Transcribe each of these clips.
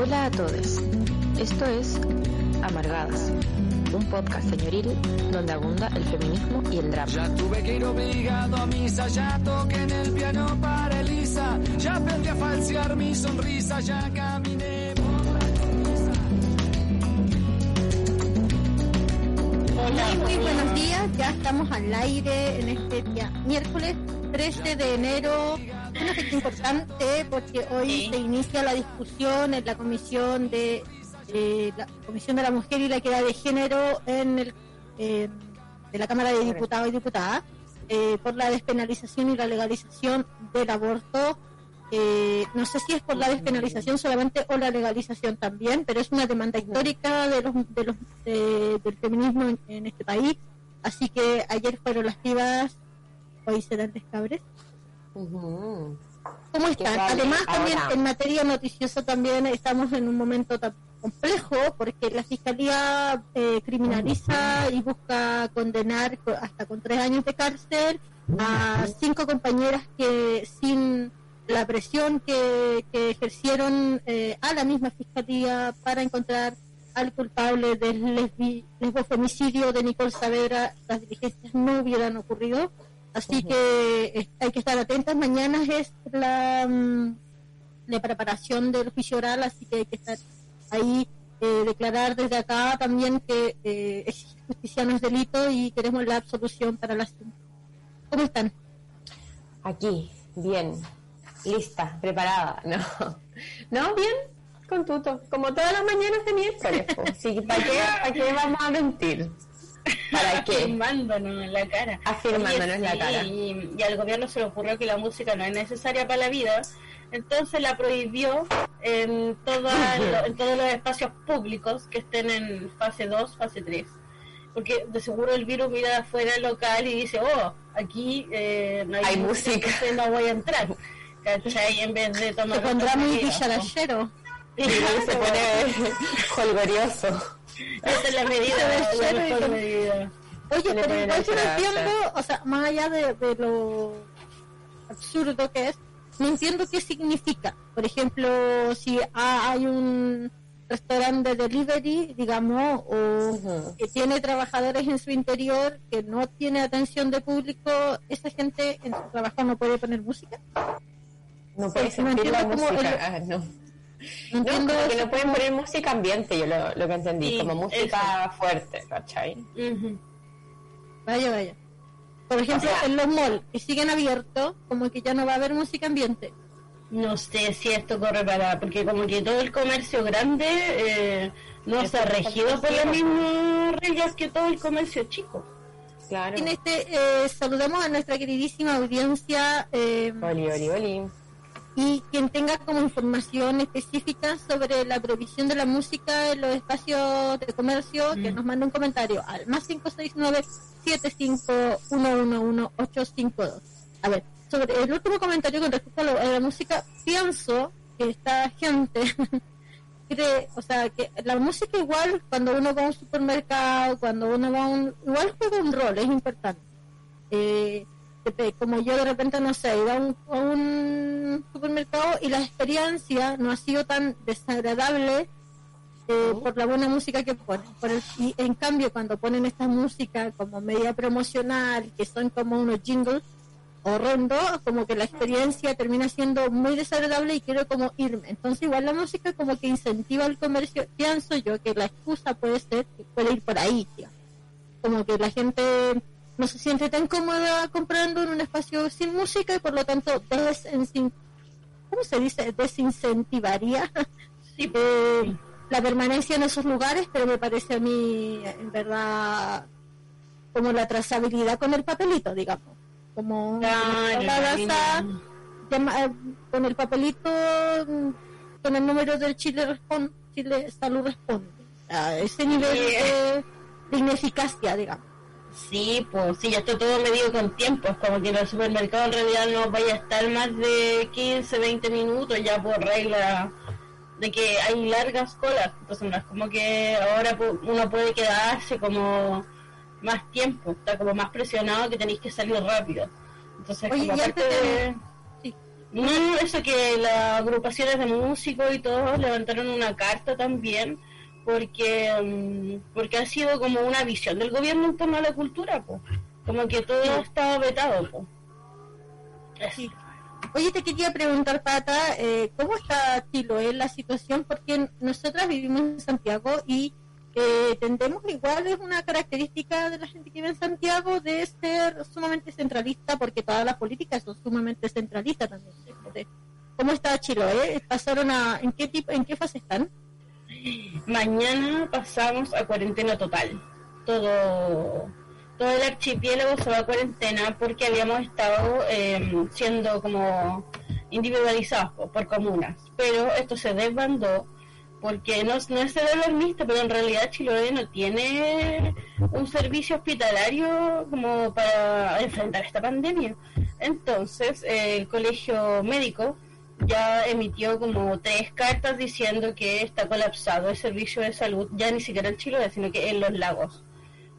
Hola a todos. Esto es Amargadas, un podcast señoril donde abunda el feminismo y el drama. Ya tuve que ir obligado a misa, ya toqué en el piano para Elisa, ya aprendí a falsear mi sonrisa, ya caminé por la cornisa. Hola, muy buenos días. Ya estamos al aire en este día miércoles 13 de enero. Una fecha importante porque hoy se inicia la discusión en la comisión de eh, la comisión de la mujer y la equidad de género en el eh, de la Cámara de Diputados y Diputadas eh, por la despenalización y la legalización del aborto. Eh, no sé si es por la despenalización solamente o la legalización también, pero es una demanda histórica de los, de los de- del feminismo en, en este país. Así que ayer fueron las pibas, hoy serán descabres. ¿Cómo están? Además, también en materia noticiosa también estamos en un momento tan complejo porque la Fiscalía eh, criminaliza y busca condenar co- hasta con tres años de cárcel a cinco compañeras que sin la presión que, que ejercieron eh, a la misma Fiscalía para encontrar al culpable del lesbofemicidio de Nicole Saavedra, las diligencias no hubieran ocurrido. Así que hay que estar atentas. Mañana es la, mm, la preparación del juicio oral, así que hay que estar ahí, eh, declarar desde acá también que eh, justicia no es delito y queremos la absolución para las. ¿Cómo están? Aquí, bien, lista, preparada, ¿no? ¿No? Bien, con tuto, como todas las mañanas de miércoles. pues. Sí, ¿Para qué, ¿Para qué vamos a mentir? ¿Para qué? Afirmándonos en la cara. Afirmándonos en la cara. Y, y al gobierno se le ocurrió que la música no es necesaria para la vida, entonces la prohibió en, toda lo- en todos los espacios públicos que estén en fase 2, fase 3. Porque de seguro el virus mira afuera el local y dice, oh, aquí eh, no hay, Hay música. entonces no voy a entrar. ¿Cachai? En vez de tomar... Se pondrá muy. Y se pone holgorioso. Esa es la medida, la mejor con- medida. Oye, pero igual yo no la entiendo, o sea, más allá de, de lo absurdo que es, no entiendo qué significa. Por ejemplo, si ha- hay un restaurante de delivery, digamos, o que tiene trabajadores en su interior que no tiene atención de público, esa gente en su trabajo no puede poner música. No puede no sentir la música. el- ah, no. No entiendo como que no pueden poner música ambiente, yo lo, lo que entendí, Sí, como música fuerte, ¿cachai? Vaya, vaya. Por ejemplo, O sea- en los malls que siguen abiertos, como que ya no va a haber música ambiente. No sé si esto corre para, porque como que todo el comercio grande eh, no está regido por las mismas reglas que todo el comercio chico. Claro. En este, eh, saludamos a nuestra queridísima audiencia eh, Oli, oli, oli. Y quien tenga como información específica sobre la prohibición de la música en los espacios de comercio, que Mm. nos mande un comentario al más 569 852 A ver, sobre el último comentario con respecto a, lo- a la música, pienso que esta gente cree, o sea, que la música igual cuando uno va a un supermercado, cuando uno va a un, igual juega un rol, es importante. Eh, como yo de repente, no sé, iba a un, a un supermercado y la experiencia no ha sido tan desagradable eh, por la buena música que ponen. Por el- y en cambio, cuando ponen esta música como media promocional, que son como unos jingles horrendos, como que la experiencia termina siendo muy desagradable y quiero como irme. Entonces, igual la música como que incentiva el comercio. Pienso yo que la excusa puede ser que puede ir por ahí, digamos. Como que la gente no se siente tan cómoda comprando en un espacio sin música y por lo tanto ¿cómo se dice? desincentivaría Sí, eh, la permanencia en esos lugares, pero me parece a mí, en verdad, como la trazabilidad con el papelito, digamos. Como Claro, la llama- eh, con el papelito, mm, con el número del Chile, respon- Chile Salud Responde. A ese nivel de, de ineficacia, digamos. Sí, pues sí, ya está todo medido con tiempo. Es como que en el supermercado en realidad no vaya a estar más de 15, 20 minutos ya por regla de que hay largas colas. Entonces no es como que ahora uno puede quedarse como más tiempo, está como más presionado que tenéis que salir rápido. Entonces, Oye, como aparte de... Sí. No, eso que las agrupaciones de músicos y todos levantaron una carta también porque mm, porque ha sido como una visión del gobierno en torno a la cultura, pues. Como que todo ha estado vetado, pues. Sí. Oye, te quería preguntar, Pata, eh, ¿cómo está Chiloé la situación? Porque nosotras vivimos en Santiago y eh, tendemos igual, es una característica de la gente que vive en Santiago de ser sumamente centralista, porque todas las políticas son sumamente centralistas también. ¿Cómo está Chiloé? ¿Pasaron a, en qué tipo, en qué fase están? Mañana pasamos a cuarentena total. Todo todo el archipiélago se va a cuarentena porque habíamos estado eh, siendo como individualizados po- por comunas. Pero esto se desbandó porque no, no es alarmista, pero en realidad Chiloé no tiene un servicio hospitalario como para enfrentar esta pandemia. Entonces, el colegio médico ya emitió como tres cartas diciendo que está colapsado el servicio de salud, ya ni siquiera en Chiloé, sino que en los lagos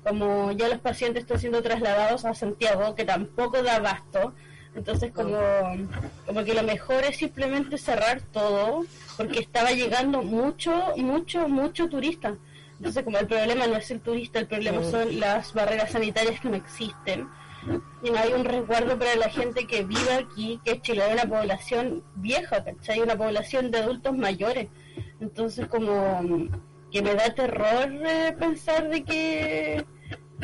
como ya los pacientes están siendo trasladados a Santiago, que tampoco da abasto, entonces como, como que lo mejor es simplemente cerrar todo, porque estaba llegando mucho, mucho, mucho turista. Entonces como el problema no es el turista, el problema son las barreras sanitarias que no existen. Hay un resguardo para la gente que vive aquí, que es Chile, es una población vieja, ¿cachai? Una población de adultos mayores. Entonces como que me da terror eh, pensar de que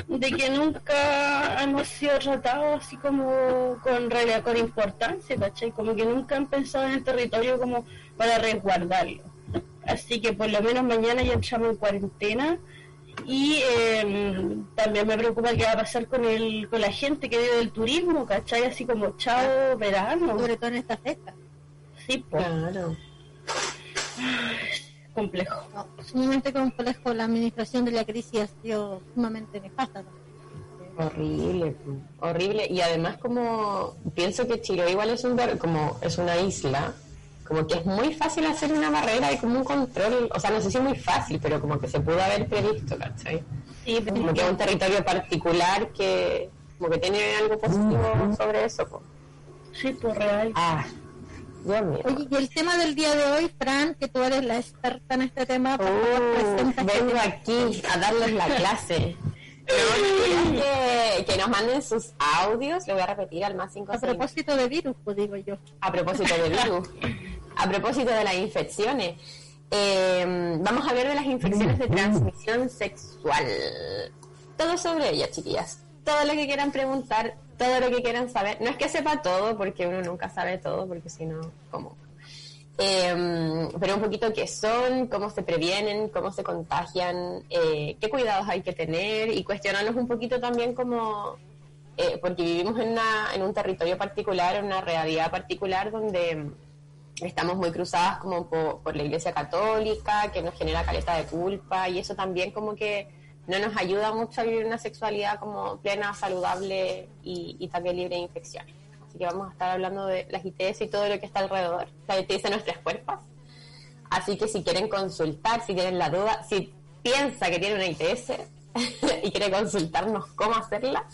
de que nunca hemos sido tratados así como con realidad, con importancia, ¿cachai? Como que nunca han pensado en el territorio como para resguardarlo. Así que por lo menos mañana ya entramos en cuarentena y eh, también me preocupa qué va a pasar con el con la gente que vive del turismo, ¿cachai? Así como chao verano. Sobre todo en esta fecha. Sí, pues, Claro. complejo. No, sumamente complejo la administración de la crisis ha sido sumamente nefasta. ¿no? Horrible, horrible. Y además como pienso que Chiloé igual es un ver- como es una isla, como que es muy fácil hacer una barrera y como un control, o sea, no sé si es muy fácil, pero como que se pudo haber previsto, ¿cachai? Sí, Como que es un territorio particular que como que tiene algo positivo sobre eso. po. sí, pues real. Ah, Dios mío. Oye, y el tema del día de hoy, Fran, que tú eres la experta en este tema, por favor, presenta este vengo aquí a darles la clase. No, que, que nos manden sus audios, lo voy a repetir al más 5 A propósito de virus, pues digo yo. a propósito de virus, a propósito de las infecciones. Eh, vamos a hablar de las infecciones de transmisión sexual. Todo sobre ellas, chiquillas. Todo lo que quieran preguntar, todo lo que quieran saber. No es que sepa todo, porque uno nunca sabe todo, porque si no, ¿cómo? Eh, pero un poquito qué son, cómo se previenen, cómo se contagian, eh, qué cuidados hay que tener y cuestionarnos un poquito también como, eh, porque vivimos en, una, en un territorio particular, en una realidad particular donde estamos muy cruzadas como por, la Iglesia Católica, que nos genera caleta de culpa y eso también como que no nos ayuda mucho a vivir una sexualidad como plena, saludable y, también libre de infecciones. Así que vamos a estar hablando de las ITS y todo lo que está alrededor, la ITS de nuestras cuerpos. Así que si quieren consultar, si tienen la duda, si piensa que tiene una ITS y quiere consultarnos cómo hacerla,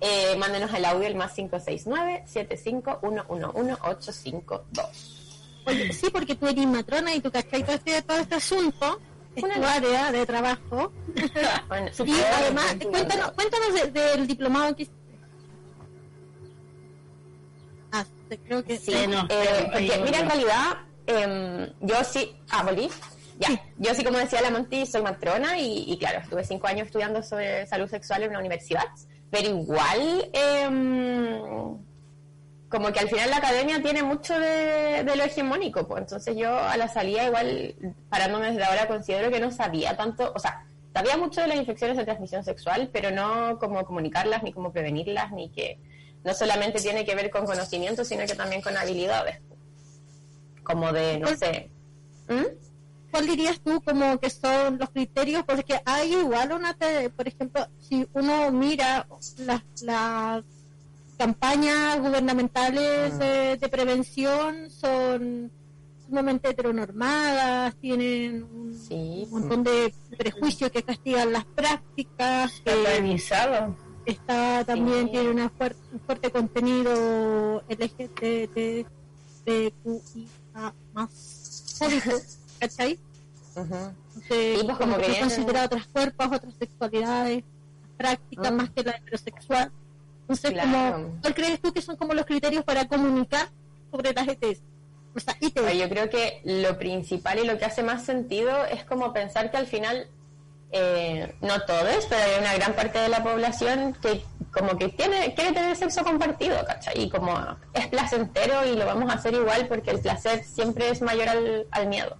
eh, mándenos el audio al más 569-75-111-852. Oye, sí, porque tú eres matrona y tú cachai todo este, todo este asunto, es tu área de trabajo. Bueno, Y además, cuéntanos, cuéntanos de- del diplomado que hiciste. Ah, creo que Sí, Sí, no, eh, porque, mira, en realidad, em, yo sí, ah, volví, ya, yo sí, como decía la Monti, soy matrona y, y claro, estuve cinco años estudiando sobre salud sexual en una universidad, pero igual, em, como que al final la academia tiene mucho de, de lo hegemónico, pues entonces yo a la salida igual, parándome desde ahora, considero que no sabía tanto, o sea, sabía mucho de las infecciones de transmisión sexual, pero no cómo comunicarlas, ni cómo prevenirlas, ni que no solamente tiene que ver con conocimiento, sino que también con habilidades. Como de, no Pues- sé. ¿Mm? ¿Cuál dirías tú como que son los criterios? Porque hay igual una, por ejemplo, si uno mira las campañas gubernamentales de, de prevención son sumamente heteronormadas, tienen un Sí, montón de prejuicios que castigan las prácticas, que Organizado. está también Sí. tiene una un fuerte contenido LGBT LGBTQIA más ¿cachai? Ujú. Entonces, Sí, pues, como como que que viene- considera otros cuerpos, otras sexualidades, prácticas Mm. más que la heterosexual. Entonces, Claro. como, ¿cuál crees tú que son como los criterios para comunicar sobre las ETS? O sea. Pero yo creo que lo principal y lo que hace más sentido es como pensar que al final, eh, no todos, pero hay una gran parte de la población que como que tiene, quiere tener sexo compartido, ¿cachai? Y como es placentero y lo vamos a hacer igual porque el placer siempre es mayor al, al miedo.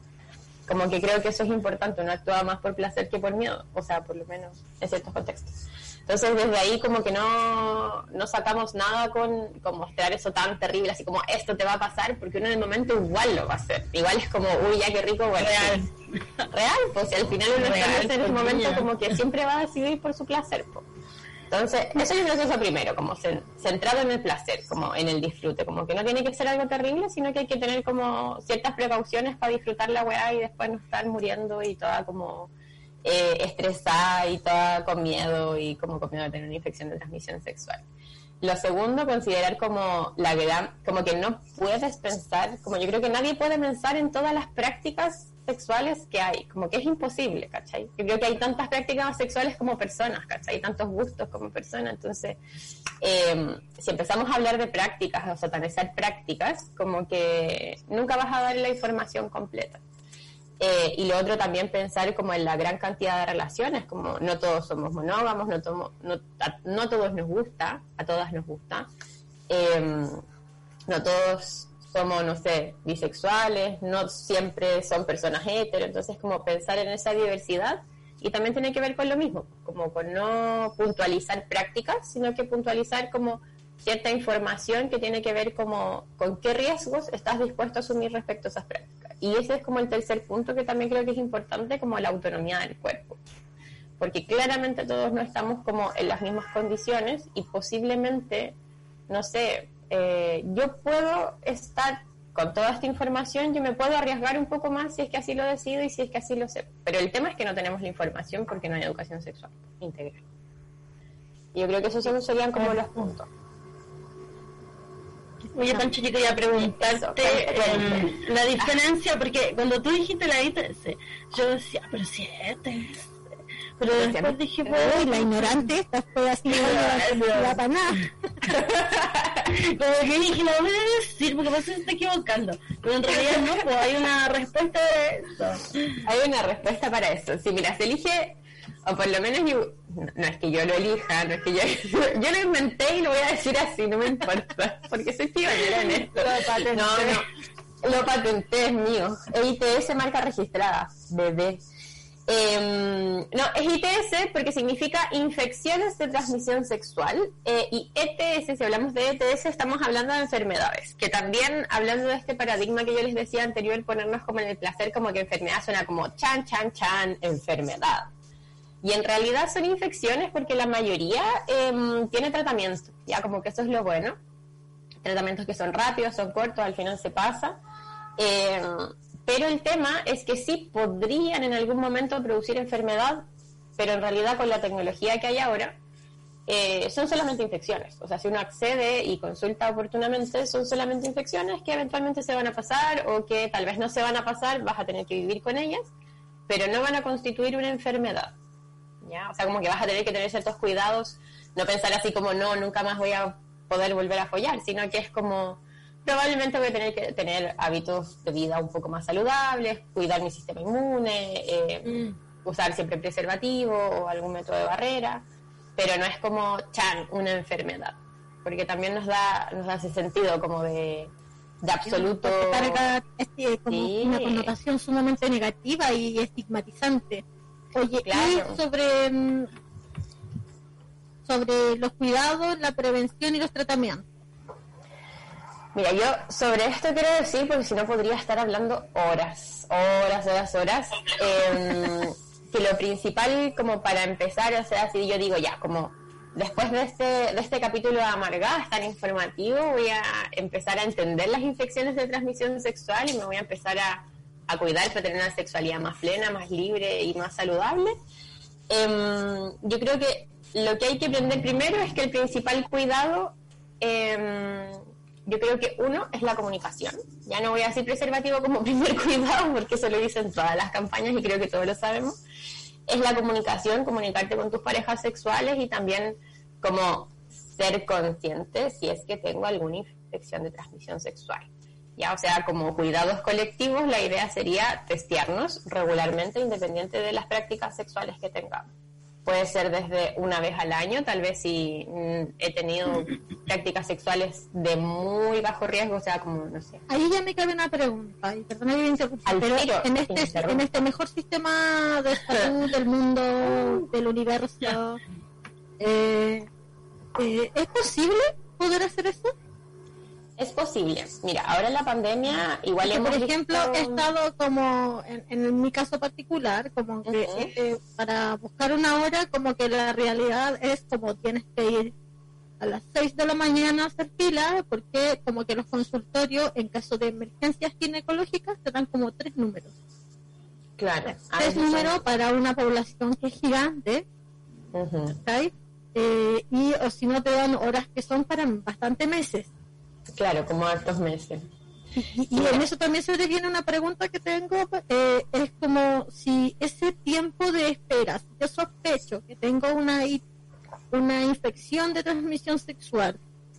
Como que creo que eso es importante, uno actúa más por placer que por miedo, o sea, por lo menos en ciertos contextos. Entonces desde ahí como que no, no sacamos nada con, con mostrar eso tan terrible, así como esto te va a pasar, porque uno en el momento igual lo va a hacer. Igual es como, uy, ya qué rico, bueno. Real. Real, pues al final uno Real, está en pues, momento como que siempre va a decidir por su placer. pues. Entonces, eso yo creo que es lo primero, como cen- centrado en el placer, como en el disfrute, como que no tiene que ser algo terrible, sino que hay que tener como ciertas precauciones para disfrutar la weá y después no estar muriendo y toda como eh, estresada y toda con miedo y como con miedo de tener una infección de transmisión sexual. Lo segundo, considerar como la gran, como que no puedes pensar, como yo creo que nadie puede pensar en todas las prácticas sexuales que hay, como que es imposible, ¿cachai? Yo creo que hay tantas prácticas sexuales como personas, ¿cachai? Tantos gustos como personas, entonces, eh, si empezamos a hablar de prácticas o satanizar prácticas, como que nunca vas a dar la información completa. Eh, y lo otro también pensar como en la gran cantidad de relaciones, como no todos somos monógamos, no, tomo- no, no todos nos gusta, a todas nos gusta, eh, no todos somos, no sé, bisexuales, no siempre son personas hetero, entonces como pensar en esa diversidad y también tiene que ver con lo mismo, como con no puntualizar prácticas, sino que puntualizar como cierta información que tiene que ver como con qué riesgos estás dispuesto a asumir respecto a esas prácticas. Y ese es como el tercer punto que también creo que es importante, como la autonomía del cuerpo. Porque claramente todos no estamos como en las mismas condiciones y posiblemente, no sé, eh, yo puedo estar con toda esta información, yo me puedo arriesgar un poco más si es que así lo decido y si es que así lo sé. Pero el tema es que no tenemos la información porque no hay educación sexual integral. Y yo creo que esos serían como los puntos. Oye, Pancho, yo quería preguntarte em, la diferencia, porque cuando tú dijiste la ITS, yo decía, pero si es ETS. Pero después dije, Uy, pues, la ignorante, esta fue así, para nada. como que dije, la voy a decir, porque pasa que se está equivocando. Pero en realidad no, pues hay una respuesta de eso. Hay una respuesta para eso. Si mira, se elige, o por lo menos yo, no, no es que yo lo elija, no es que yo, yo lo inventé y lo voy a decir así, no me importa, porque soy pionera en esto. No, no, lo patenté, es mío. EITS marca registrada, bebé. Em, no, es ITS porque significa infecciones de transmisión sexual eh, y ETS, si hablamos de ETS, estamos hablando de enfermedades, que también hablando de este paradigma que yo les decía anterior, ponernos como en el placer, como que enfermedad suena como chan, chan, chan, enfermedad. Y en realidad son infecciones porque la mayoría em, tiene tratamiento, ya como que eso es lo bueno. Tratamientos que son rápidos, son cortos, al final se pasa. Em, pero el tema es que sí podrían en algún momento producir enfermedad, pero en realidad con la tecnología que hay ahora, eh, son solamente infecciones. O sea, si uno accede y consulta oportunamente, son solamente infecciones que eventualmente se van a pasar o que tal vez no se van a pasar, vas a tener que vivir con ellas, pero no van a constituir una enfermedad. ¿Ya? O sea, como que vas a tener que tener ciertos cuidados, no pensar así como, no, nunca más voy a poder volver a follar, sino que es como, probablemente voy a tener que tener hábitos de vida un poco más saludables, cuidar mi sistema inmune, eh, usar siempre preservativo o algún método de barrera, pero no es como, chan, una enfermedad, porque también nos da, nos da ese sentido como de, de absoluto... Carga este, como Sí. una connotación sumamente negativa y estigmatizante. Oye, Claro. y sobre, mm, sobre los cuidados, la prevención y los tratamientos. Mira, yo sobre esto quiero decir, porque si no podría estar hablando horas, horas, horas, horas, em, que lo principal como para empezar, o sea, si yo digo ya, como después de este, de este capítulo de Amargadas tan informativo, voy a empezar a entender las infecciones de transmisión sexual y me voy a empezar a, a cuidar para tener una sexualidad más plena, más libre y más saludable. Em, yo creo que lo que hay que aprender primero es que el principal cuidado em, yo creo que uno es la comunicación. Ya no voy a decir preservativo como primer cuidado, porque eso lo dicen todas las campañas y creo que todos lo sabemos. Es la comunicación, comunicarte con tus parejas sexuales y también como ser consciente si es que tengo alguna infección de transmisión sexual. Ya, o sea, como cuidados colectivos, la idea sería testearnos regularmente, independiente de las prácticas sexuales que tengamos. Puede ser desde una vez al año, tal vez si mm, he tenido prácticas sexuales de muy bajo riesgo, o sea, como, no sé. Ahí ya me cabe una pregunta, y perdona que me pero tiro, en este, en este mejor sistema de salud del mundo, del universo, eh, eh, ¿es posible poder hacer eso? Es posible. Mira, ahora en la pandemia igual hemos por ejemplo, visto- he estado como, en, en mi caso particular, como que eh, para buscar una hora, como que la realidad es como tienes que ir a las 6 de la mañana a hacer fila, porque como que los consultorios, en caso de emergencias ginecológicas, te dan como tres números. Claro. Tres son- números para una población que es gigante. ¿cachai? Eh, y o si no te dan horas que son para bastante meses. Claro, como hartos meses. Y, y en eso también se le viene una pregunta que tengo, eh, es como si ese tiempo de espera, si yo sospecho que tengo una, una infección de transmisión sexual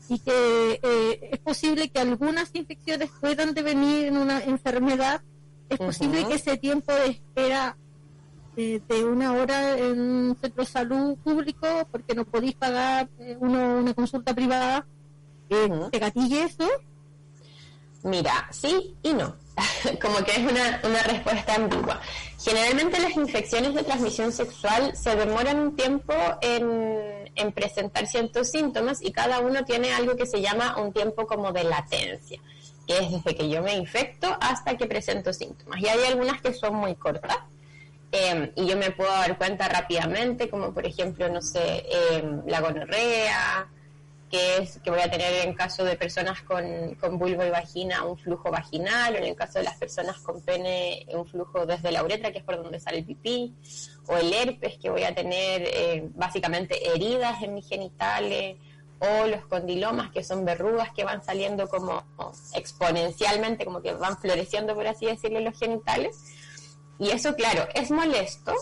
y que eh, es posible que algunas infecciones puedan devenir en una enfermedad, es posible que ese tiempo de espera eh, de una hora en un centro de salud público, porque no podéis pagar eh, uno una consulta privada, eso. Mira, sí y no. Como que es una, una respuesta ambigua. Generalmente las infecciones de transmisión sexual se demoran un tiempo en, en presentar ciertos síntomas y cada uno tiene algo que se llama un tiempo como de latencia, que es desde que yo me infecto hasta que presento síntomas. Y hay algunas que son muy cortas. eh, y yo me puedo dar cuenta rápidamente, como por ejemplo, no sé, eh, la gonorrea, que es que voy a tener en caso de personas con, con vulva y vagina un flujo vaginal, o en el caso de las personas con pene un flujo desde la uretra, que es por donde sale el pipí, o el herpes, que voy a tener eh, básicamente heridas en mis genitales, o los condilomas, que son verrugas que van saliendo como exponencialmente, como que van floreciendo, por así decirlo, los genitales. Y eso, claro, es molesto,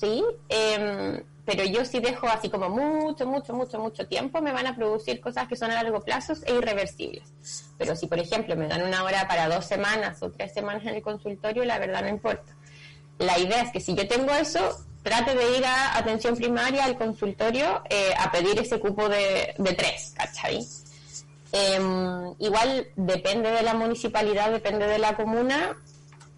¿sí? Em, pero yo si dejo así como mucho, mucho, mucho, mucho tiempo, me van a producir cosas que son a largo plazo e irreversibles. Pero si, por ejemplo, me dan una hora para dos semanas o tres semanas en el consultorio, la verdad no importa. La idea es que si yo tengo eso, trate de ir a atención primaria, al consultorio, eh, a pedir ese cupo de, de tres, ¿cachai? Em, igual depende de la municipalidad, depende de la comuna,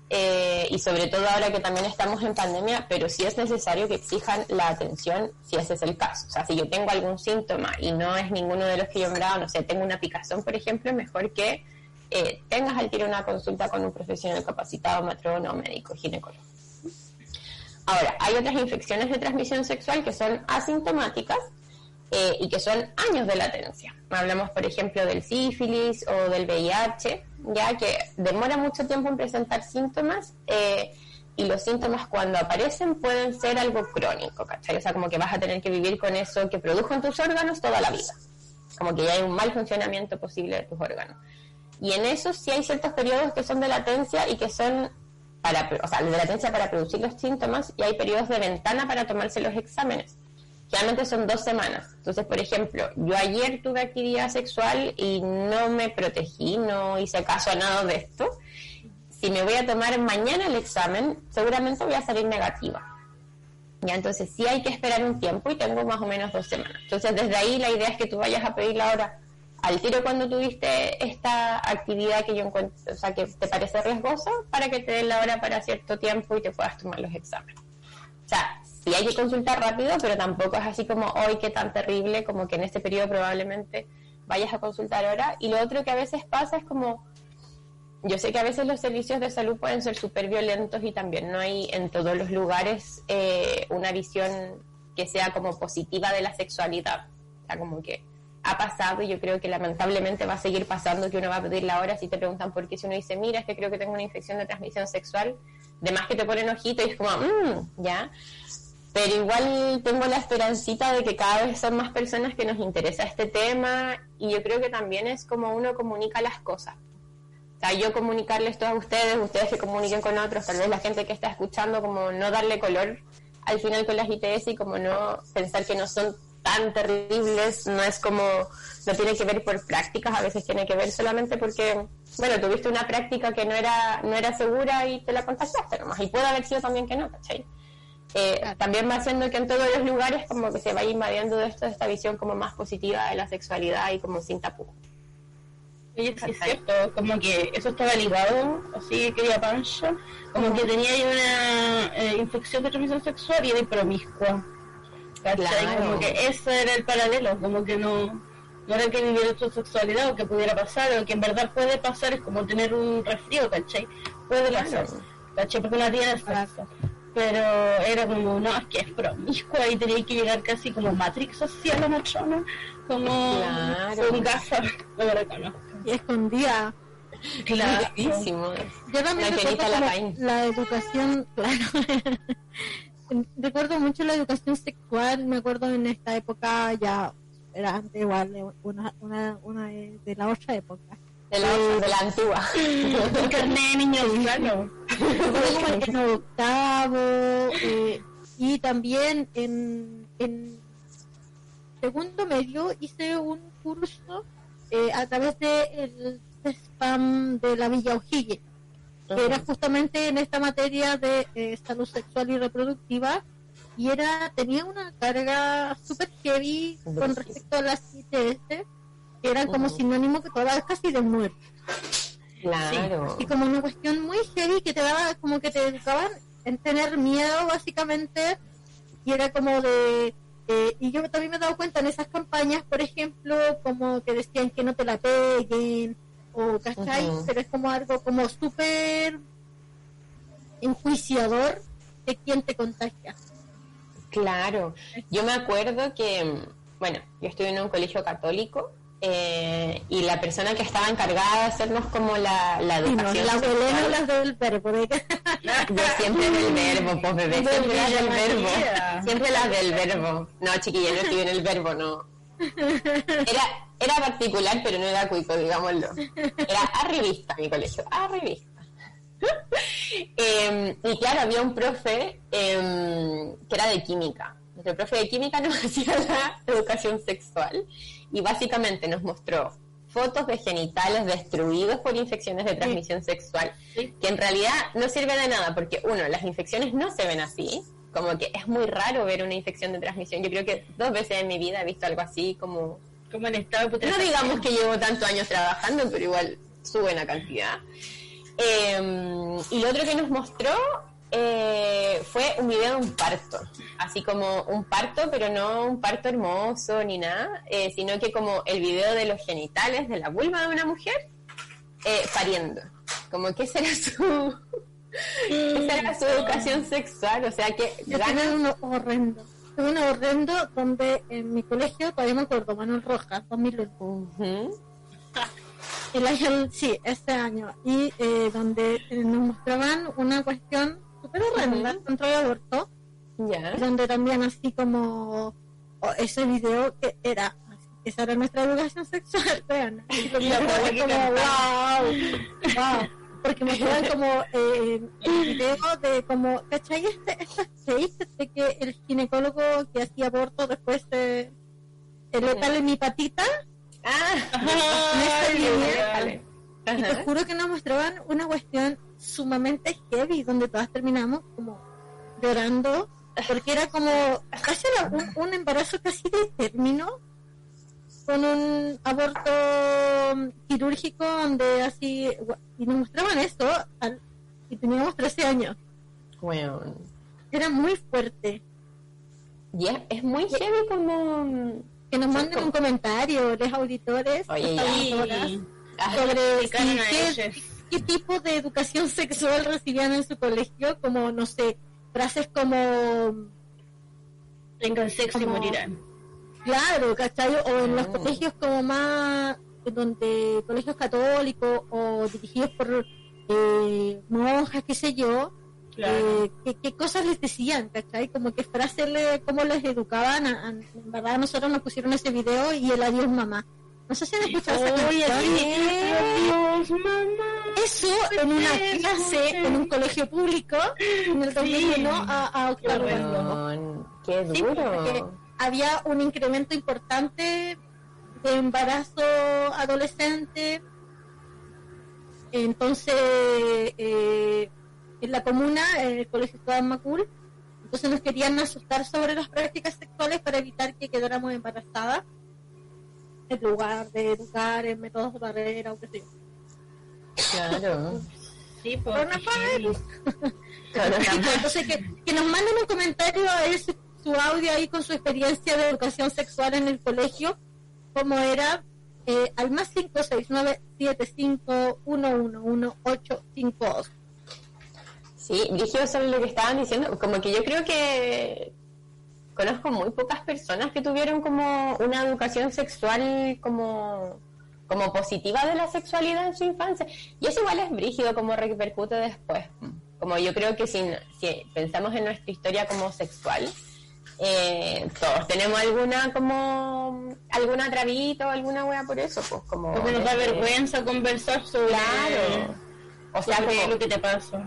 eh, y sobre todo ahora que también estamos en pandemia, pero sí es necesario que exijan la atención si ese es el caso. O sea, si yo tengo algún síntoma y no es ninguno de los que yo he nombrado, no sé, tengo una picazón, por ejemplo, mejor que eh, tengas al tiro una consulta con un profesional capacitado, matrono o médico ginecólogo. Ahora, hay otras infecciones de transmisión sexual que son asintomáticas eh, y que son años de latencia. Hablamos, por ejemplo, del sífilis o del VIH, ya que demora mucho tiempo en presentar síntomas eh, y los síntomas cuando aparecen pueden ser algo crónico, ¿cachai? O sea, como que vas a tener que vivir con eso que produjo en tus órganos toda la vida. Como que ya hay un mal funcionamiento posible de tus órganos. Y en eso sí hay ciertos periodos que son de latencia y que son para, o sea, de latencia para producir los síntomas y hay periodos de ventana para tomarse los exámenes. Generalmente son dos semanas. Entonces, por ejemplo, yo ayer tuve actividad sexual y no me protegí, no hice caso a nada de esto. Si me voy a tomar mañana el examen, seguramente voy a salir negativa. Ya, entonces sí hay que esperar un tiempo y tengo más o menos dos semanas. Entonces, desde ahí la idea es que tú vayas a pedir la hora al tiro cuando tuviste esta actividad que yo encuentro, o sea, que te parece riesgosa, para que te den la hora para cierto tiempo y te puedas tomar los exámenes. O sea, sí hay que consultar rápido, pero tampoco es así como hoy que tan terrible, como que en este periodo probablemente vayas a consultar ahora. Y lo otro que a veces pasa es como, yo sé que a veces los servicios de salud pueden ser súper violentos y también no hay en todos los lugares eh, una visión que sea como positiva de la sexualidad. O sea, como que ha pasado y yo creo que lamentablemente va a seguir pasando que uno va a pedir la hora si te preguntan por qué, si uno dice, mira, es que creo que tengo una infección de transmisión sexual, de más que te ponen ojito y es como, mmm, ya. Pero igual tengo la esperancita de que cada vez son más personas que nos interesa este tema y yo creo que también es como uno comunica las cosas. O sea, yo comunicarles todo a ustedes, ustedes que comuniquen con otros, tal vez la gente que está escuchando, como no darle color al final con las ITS y como no pensar que no son tan terribles, no es como, no tiene que ver por prácticas, a veces tiene que ver solamente porque, bueno, tuviste una práctica que no era, no era segura y te la contagiaste nomás, y puede haber sido también que no, ¿cachai? Eh, también va haciendo que en todos los lugares como que se vaya invadiendo de esto, esta visión como más positiva de la sexualidad y como sin tapujos. Sí es cierto, como que eso estaba ligado, así que quería pancha, como que tenía ahí una eh, infección de transmisión sexual y era promiscua. Claro. Como que ese era el paralelo, como que no, no era que viviera tu sexualidad o que pudiera pasar, o que en verdad puede pasar, es como tener un resfrío, ¿cachai? Puede pasar, ¿cachai? Porque una tiene sexo. Pero era como, no, es que es promiscua y tenía que llegar casi como Matrix hacia la matrona, como Claro. con gafas, no me reconozco. Y escondía. Claro. Buenísimo. Yo también La recuerdo Larraín. la educación, claro. recuerdo mucho la educación sexual, me acuerdo en esta época ya era antes igual de una, una, una de, de la otra época. De la, de la antigua. El carnet de niños, claro. Como en octavo eh, y también en, en segundo medio hice un curso eh, a través de el spam de la Villa O'Higgins que era justamente en esta materia de eh, salud sexual y reproductiva y era tenía una carga super heavy con respecto a las ITS que eran como sinónimo que todas casi de muerte Claro. y como una cuestión muy heavy que te daba como que te educaban en tener miedo básicamente y era como de eh, y yo también me he dado cuenta en esas campañas por ejemplo como que decían que no te la peguen o ¿cachai? Ujú. pero es como algo como súper enjuiciador de quién te contagia Claro, yo me acuerdo que, bueno, yo estuve en un colegio católico eh, y la persona que estaba encargada de hacernos como la, la no, educación las abuelas las del verbo de que- Yo siempre del verbo, pues bebé, siempre las del verbo. Siempre las del verbo. No, chiquilla, no estoy en el verbo, no. Era, era particular, pero no era cuico, digámoslo. Era arribista mi colegio, arribista. Em, y claro, había un profe em, que era de química. Nuestro profe de química nos hacía la educación sexual y básicamente nos mostró fotos de genitales destruidos por infecciones de transmisión sexual, que en realidad no sirve de nada, porque uno, las infecciones no se ven así, como que es muy raro ver una infección de transmisión. Yo creo que dos veces en mi vida he visto algo así como Como en estado de no digamos que llevo tantos años trabajando, pero igual sube la cantidad. Eh, y lo otro que nos mostró eh, fue un video de un parto, así como un parto, pero no un parto hermoso ni nada, eh, sino que como el video de los genitales de la vulva de una mujer eh, pariendo. Como que esa era su, esa era su educación sexual, o sea que ganan uno horrendo. Uno horrendo donde en mi colegio, todavía me acuerdo, Manuel Rojas, 2001. Ujú. El año, sí, este año. Y eh, donde nos mostraban una cuestión súper horrenda contra el aborto. ya. Donde también así como ese video que era, esa era nuestra educación sexual, vean. Y lo La como, wow, wow. Porque mostraban como eh, el video de como, ¿cachai? Este, estas tapes de que el ginecólogo que hacía aborto después le mi patita Ah, y te juro que nos mostraban una cuestión sumamente heavy donde todas terminamos como llorando porque era como casi era un, un embarazo casi de término con un aborto quirúrgico donde así y nos mostraban esto al- y teníamos 13 años Bueno, era muy fuerte y es, es muy heavy como... que nos manden como- un comentario los auditores Oye, las ya. auditoras, Ah, sobre si- qué. Qué tipo de educación sexual recibían en su colegio, como, no sé, frases como, Tengan sexo y morirán. claro, ¿cachai? O en los Mm. colegios como más, donde colegios católicos o dirigidos por eh, monjas, qué sé yo, eh, qué, qué cosas les decían, ¿cachai? Como qué frases, le, cómo les educaban. A- a- en verdad, nosotros nos pusieron ese video y el adiós mamá. No sé si han escuchado Oye. Dios, mamá. Eso en una clase, en un colegio público, en el 2001 a, a octavo Qué grado. Weón, Qué Sí, duro. había un incremento importante de embarazo adolescente. Entonces, eh, en la comuna, en el colegio estaba en Macul, entonces nos querían asustar sobre las prácticas sexuales para evitar que quedáramos embarazadas en lugar de educar en métodos de barrera o qué sé yo. Claro. Sí, pues. Coronavirus. Claro. Entonces, que, que nos manden un comentario a ese, su audio ahí con su experiencia de educación sexual en el colegio, cómo era, eh, al más 569-75-111-852. Sí, dirigido sobre lo que estaban diciendo, como que yo creo que conozco muy pocas personas que tuvieron como una educación sexual como, como positiva de la sexualidad en su infancia. Y eso igual es brígido como repercute después. Como yo creo que si, si pensamos en nuestra historia como sexual, eh, todos tenemos alguna como alguna trabita o alguna wea por eso, pues como... Porque nos da desde- vergüenza conversar sobre, Claro. O sea, sobre como, lo que te pasó.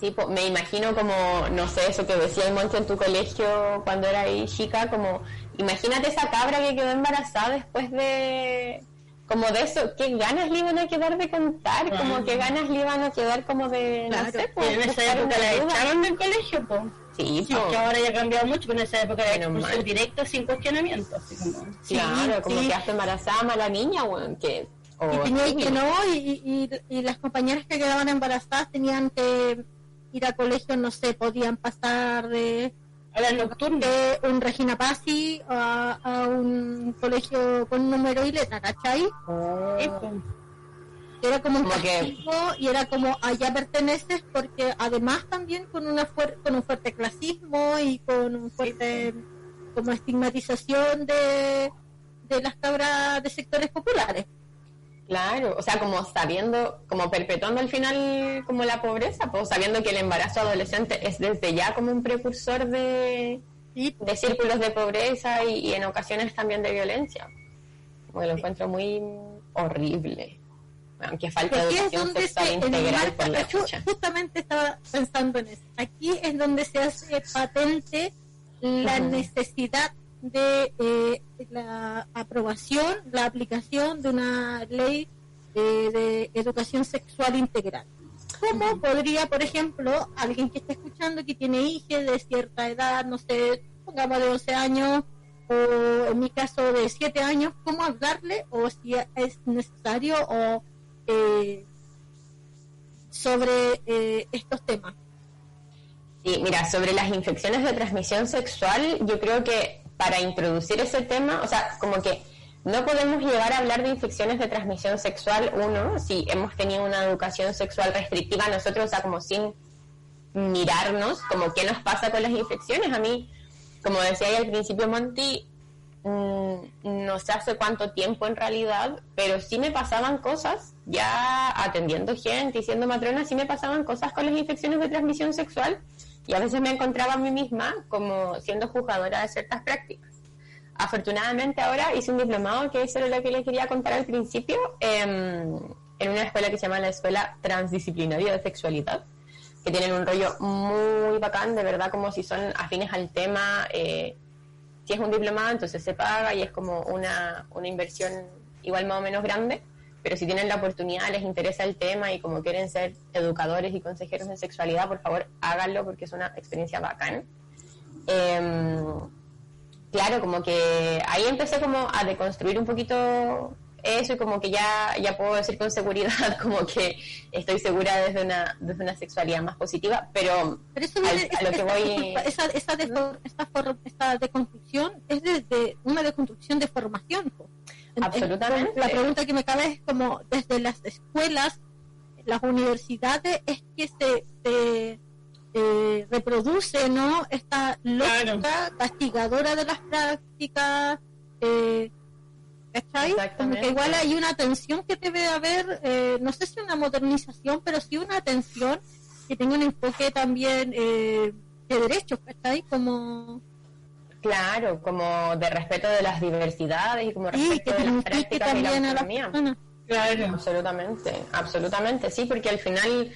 Sí, me imagino como, no sé, eso que decía el Monte en tu colegio cuando era ahí chica, como, imagínate esa cabra que quedó embarazada después de, como de eso, qué ganas le iban a quedar de contar, como qué ganas le iban a quedar como de, no sé, pues, en esa época la echaron del colegio, pues. Sí, Sí, po, que ahora ya ha cambiado mucho, pero en esa época era expulsión directa sin cuestionamiento. Así como, claro, como sí. quedaste embarazada mala niña, weón, que, o Y tenía que no, y, y, y- y las compañeras que quedaban embarazadas tenían que ir a colegio, no sé, podían pasar de, a un Regina Pasi a, a un colegio con número y letra, ¿cachai? Oh. Era como un castigo y era como allá perteneces porque además también con una con un fuerte clasismo y con un fuerte como estigmatización de, de las cabras de sectores populares. Claro, o sea, como sabiendo, como perpetuando al final como la pobreza, pues sabiendo que el embarazo adolescente es desde ya como un precursor de, de círculos de pobreza y, y en ocasiones también de violencia. Como que lo encuentro muy horrible. Aunque falta Aquí es educación donde sexual se integral enmarca, por la yo chucha. justamente estaba pensando en eso. Aquí es donde se hace patente la Ujú. necesidad de eh, la aprobación, la aplicación de una ley eh, de educación sexual integral. ¿Cómo podría, por ejemplo, alguien que esté escuchando que tiene hijos de cierta edad, no sé, pongamos de 11 años, o en mi caso de 7 años, cómo hablarle o si es necesario o eh, sobre eh, estos temas? Sí, mira, sobre las infecciones de transmisión sexual, yo creo que para introducir ese tema, o sea, como que no podemos llegar a hablar de infecciones de transmisión sexual, uno, si hemos tenido una educación sexual restrictiva nosotros, o sea, como sin mirarnos, como qué nos pasa con las infecciones. A mí, como decía ahí al principio Monty, mm, no sé hace cuánto tiempo en realidad, pero sí me pasaban cosas, ya atendiendo gente y siendo matrona, sí me pasaban cosas con las infecciones de transmisión sexual y a veces me encontraba a mí misma como siendo juzgadora de ciertas prácticas. Afortunadamente ahora hice un diplomado, que eso lo que les quería contar al principio, em, en una escuela que se llama la Escuela Transdisciplinaria de Sexualidad, que tienen un rollo muy bacán, de verdad, como si son afines al tema. eh, si es un diplomado, entonces se paga y es como una, una inversión igual más o menos grande, pero si tienen la oportunidad, les interesa el tema y como quieren ser educadores y consejeros en sexualidad, por favor háganlo porque es una experiencia bacán. Em, claro, como que ahí empecé como a deconstruir un poquito eso y como que ya, ya puedo decir con seguridad como que estoy segura desde una, desde una sexualidad más positiva, pero Pero eso Al- viene- a lo que esa- voy- esa, esa, deconstrucción es desde una deconstrucción de formación. En- Absolutamente. en- La pregunta que me cabe es como desde las escuelas, las universidades, es que se, se, eh, reproduce no esta lógica castigadora de las prácticas. Eh, ¿Cachai? Como que igual hay una tensión que debe haber, eh, no sé si una modernización, pero sí una tensión que tenga un enfoque también eh, de derechos, ¿cachai? Como... Claro, como de respeto de las diversidades y como Sí, respeto que de las prácticas y la también a las autonomía. Claro. Absolutamente, absolutamente, sí, porque al final,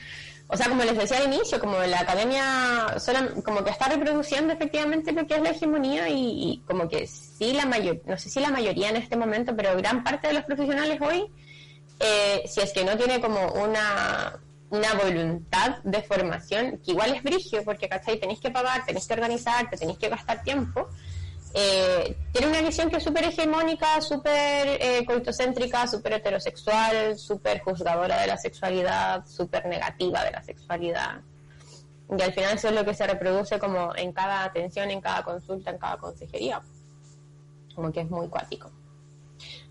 o sea, como les decía al inicio, como la academia sola- como que está reproduciendo efectivamente lo que es la hegemonía y, y como que sí la mayor, no sé si la mayoría en este momento, pero gran parte de los profesionales hoy, eh, si es que no tiene como una una voluntad de formación, que igual es brigio, porque ¿cachai? tenéis que pagar, tenéis que organizarte, tenéis que gastar tiempo, eh, tiene una visión que es súper hegemónica, súper eh, súper heterosexual, súper juzgadora de la sexualidad, súper negativa de la sexualidad. Y al final eso es lo que se reproduce como en cada atención, en cada consulta, en cada consejería. Como que es muy cuático.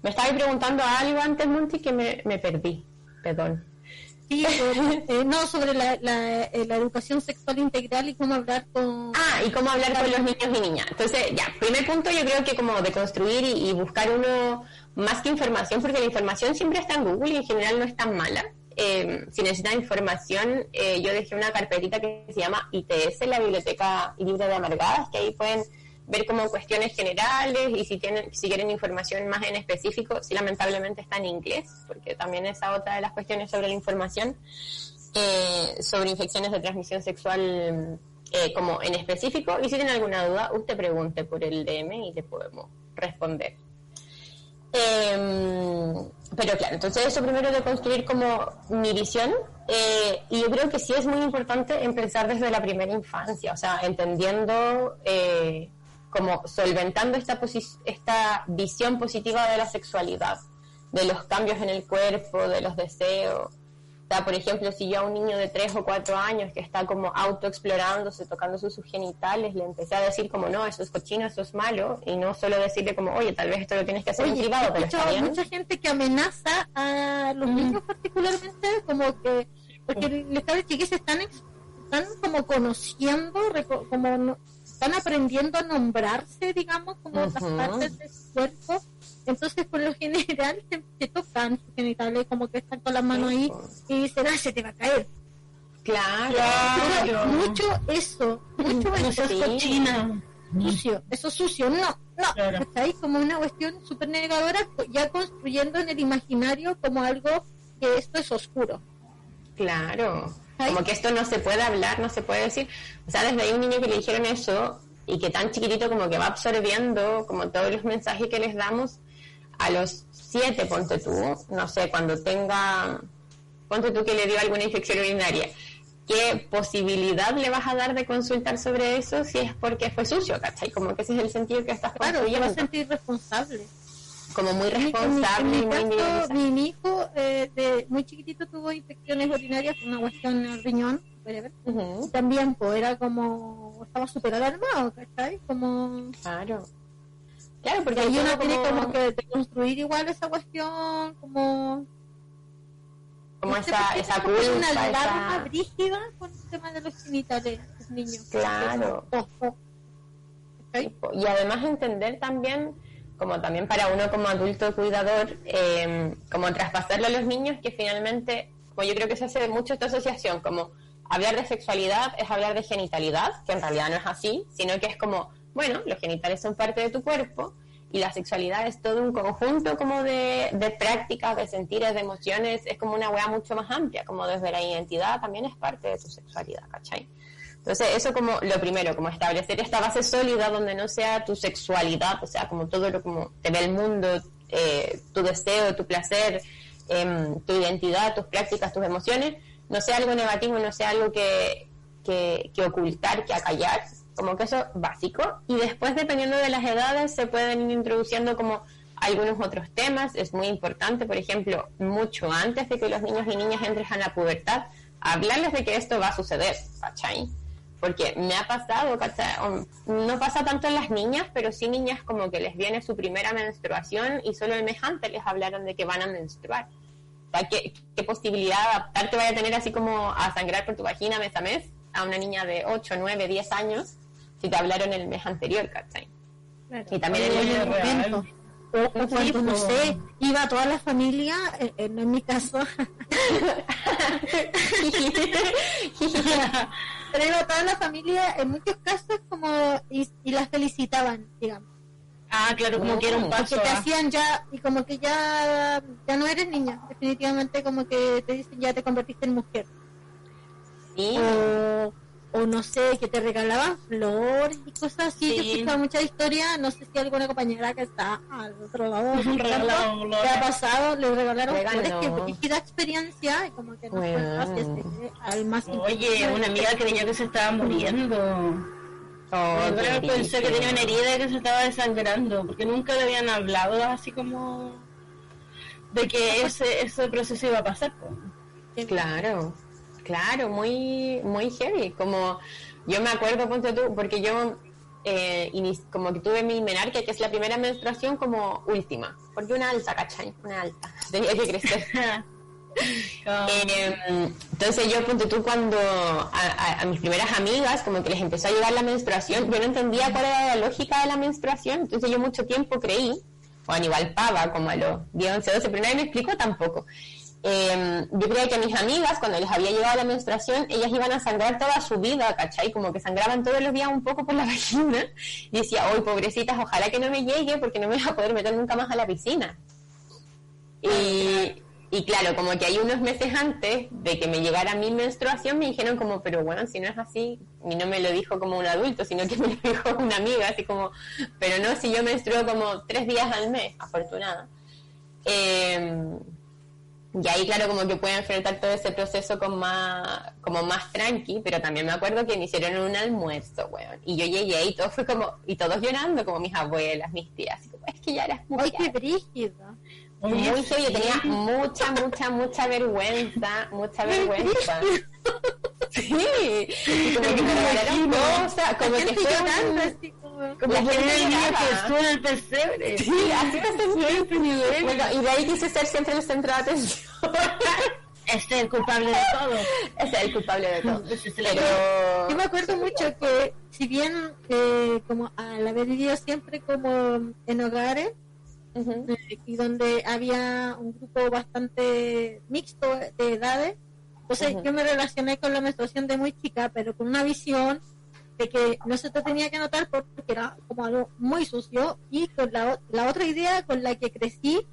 Me estaba preguntando algo antes, Monty, que me, me perdí. Perdón. Sobre- eh, no, sobre eh, la educación sexual integral y cómo hablar con... Ah, y cómo hablar con los niños y niñas. Entonces, ya, primer punto yo creo que como de construir y, y buscar uno más que información, porque la información siempre está en Google y en general no es tan mala. Eh, si necesitan información, eh, yo dejé una carpetita que se llama ITS, la Biblioteca Libre de Amargadas, que ahí pueden ver como cuestiones generales y si tienen si quieren información más en específico, sí lamentablemente está en inglés, porque también esa otra de las cuestiones sobre la información eh, sobre infecciones de transmisión sexual eh, como en específico y si tienen alguna duda usted pregunte por el DM y le podemos responder. Em, pero claro, entonces eso primero de construir como mi visión eh, y yo creo que sí es muy importante empezar desde la primera infancia, o sea, entendiendo eh, como solventando esta, esta visión positiva de la sexualidad, de los cambios en el cuerpo, de los deseos. O sea, por ejemplo, si yo a un niño de 3 o 4 años que está como autoexplorándose, tocando sus genitales, le empecé a decir como, no, eso es cochino, eso es malo, y no solo decirle como, oye, tal vez esto lo tienes que hacer en Oye, he privado, pero está bien. mucha gente que amenaza a los niños particularmente, como que, porque les cabros chiquillos están, están como conociendo, como no- están aprendiendo a nombrarse, digamos, como las Ujú. partes de su cuerpo. Entonces, por lo general, se, se tocan sus genitales, como que están con las manos ahí y dicen, ah, se te va a caer. Claro. Mucho eso, mucho seas Sí. cochina. sucio, eso es sucio, no, no, Claro. está ahí como una cuestión súper negadora, ya construyendo en el imaginario como algo que esto es oscuro. Claro. Como que esto no se puede hablar, no se puede decir. O sea, desde ahí un niño que le dijeron eso y que tan chiquitito como que va absorbiendo como todos los mensajes que les damos, a los siete, ponte tú, no sé, cuando tenga, ponte tú que le dio alguna infección urinaria, ¿qué posibilidad le vas a dar de consultar sobre eso si es porque fue sucio, ¿cachai? Como que ese es el sentido que estás Claro, se va a construyendo. sentir responsable. Como muy mi- mi- responsable mi caso, mi, mi hijo eh, de muy chiquitito tuvo infecciones urinarias, una cuestión en el riñón, también pues era como, estaba súper alarmado, ¿cachai? Como, Claro. Claro, porque ahí uno tiene como- que construir igual esa cuestión, como... como esa, por esa culpa, una alarma esa... brígida con el tema de los genitales de los niños. Claro. Y además entender también, como también para uno como adulto cuidador, eh, como traspasarlo a los niños, que finalmente, como yo creo que se hace mucho esta asociación, como hablar de sexualidad es hablar de genitalidad, que en realidad no es así, sino que es como, bueno, los genitales son parte de tu cuerpo y la sexualidad es todo un conjunto como de, de prácticas, de sentires, de emociones, es como una weá mucho más amplia, como desde la identidad también es parte de tu sexualidad, ¿cachai? Entonces, eso como lo primero, como establecer esta base sólida donde no sea tu sexualidad, o sea, como todo lo como te ve el mundo, eh, tu deseo, tu placer, em, tu identidad, tus prácticas, tus emociones, no sea algo negativo, no sea algo que, que, que ocultar, que acallar, como que eso básico. Y después, dependiendo de las edades, se pueden ir introduciendo como algunos otros temas. Es muy importante, por ejemplo, mucho antes de que los niños y niñas entren a la pubertad, hablarles de que esto va a suceder, ¿cachai? Porque me ha pasado, ¿cachai? No pasa tanto en las niñas, pero sí niñas como que les viene su primera menstruación y solo el mes antes les hablaron de que van a menstruar. O sea, ¿qué, qué posibilidad de adaptarte vaya a tener así como a sangrar por tu vagina mes a mes a una niña de 8, 9, 10 años si te hablaron el mes anterior, ¿cachai? Y también el real. momento. O cuando, Sí, no sé, iba toda la familia, eh, eh, no en mi caso, Pero iba toda la familia, en muchos casos, como, y, y las felicitaban, digamos. Ah, claro, como que era un Porque paso. te a- hacían ya, y como que ya, ya no eres niña, definitivamente como que te dicen ya te convertiste en mujer. Sí. O, o no sé, que te regalaban flores y cosas así. Sí. Yo he escuchado muchas historias, no sé si alguna compañera que está al otro lado, ¿qué ha pasado? Le regalaron Regaló. flores, que brígida experiencia, y como que no fue Bueno. eh, al más Oye, una amiga creyó que se estaba muriendo. Oh, Yo creo que pensé que tenía una herida y que se estaba desangrando, porque nunca le habían hablado así como de que ese, ese proceso iba a pasar. Claro, claro, muy, muy heavy. Como yo me acuerdo, ponte tú, porque yo eh, como que tuve mi menarquia, que es la primera menstruación como última, porque una alta, ¿cachai? Una alta, tenía que crecer. Eh, entonces yo, ponte tú, cuando a, a- a mis primeras amigas, como que les empezó a llegar la menstruación, yo no entendía cuál era la lógica de la menstruación, entonces yo mucho tiempo creí, o Aníbal Pava, como a los 10, 11, 12, pero nadie me explicó tampoco. Eh, yo creía que mis amigas, cuando les había llegado la menstruación, ellas iban a sangrar toda su vida, ¿cachai? Como que sangraban todos los días un poco por la vagina. Y decía, hoy pobrecitas, ojalá que no me llegue porque no me voy a poder meter nunca más a la piscina. Y, y claro, como que hay unos meses antes de que me llegara mi menstruación, me dijeron como, pero bueno, si no es así, y no me lo dijo como un adulto, sino que me lo dijo una amiga, así como, pero no, si yo menstruo como tres días al mes, afortunada. Eh, y ahí, claro, como que pueden enfrentar todo ese proceso con más, como más tranqui, pero también me acuerdo que me hicieron un almuerzo, weón. Y yo llegué y todo fue como, y todos llorando, como mis abuelas, mis tías, así como, es que ya eras mujer. qué brígido. Muy yo tenía mucha, mucha, mucha vergüenza, mucha vergüenza. Sí, y como que me cosas, como que fue llorando, un- como... Que el niño lloraba. que estuvo en el pesebre. Sí, así me sentí. Bueno, y de ahí quise ser siempre el centro de atención. Este es el culpable de todo. Ese es el culpable de todo. Pero... Yo me acuerdo mucho que, si bien, eh, como al haber vivido siempre como en hogares, Ujú. eh, y donde había un grupo bastante mixto de edades, entonces Ujú. yo me relacioné con la menstruación de muy chica, pero con una visión de que no se te tenía que notar porque era como algo muy sucio, y con la, la otra idea con la que crecí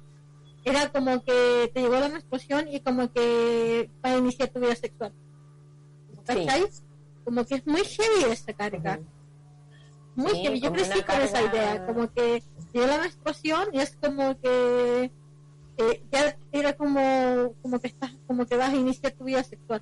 era como que te llegó la menstruación y como que va a iniciar tu vida sexual. ¿Cachai? Como que es muy heavy esa carga. Muy Sí, heavy. Yo crecí con esa idea, como que llegó la menstruación y es como que eh, ya era como como que estás como que vas a iniciar tu vida sexual.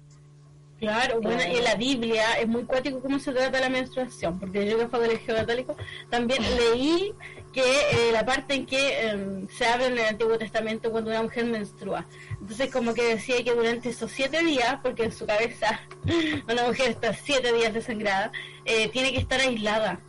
Claro, bueno, y en la Biblia es muy cuático cómo se trata la menstruación, porque yo que fui a colegio católico también leí que eh, la parte en que eh, se habla en el Antiguo Testamento cuando una mujer menstrua. Entonces como que decía que durante esos siete días, porque en su cabeza una mujer está siete días desangrada, eh, tiene que estar aislada.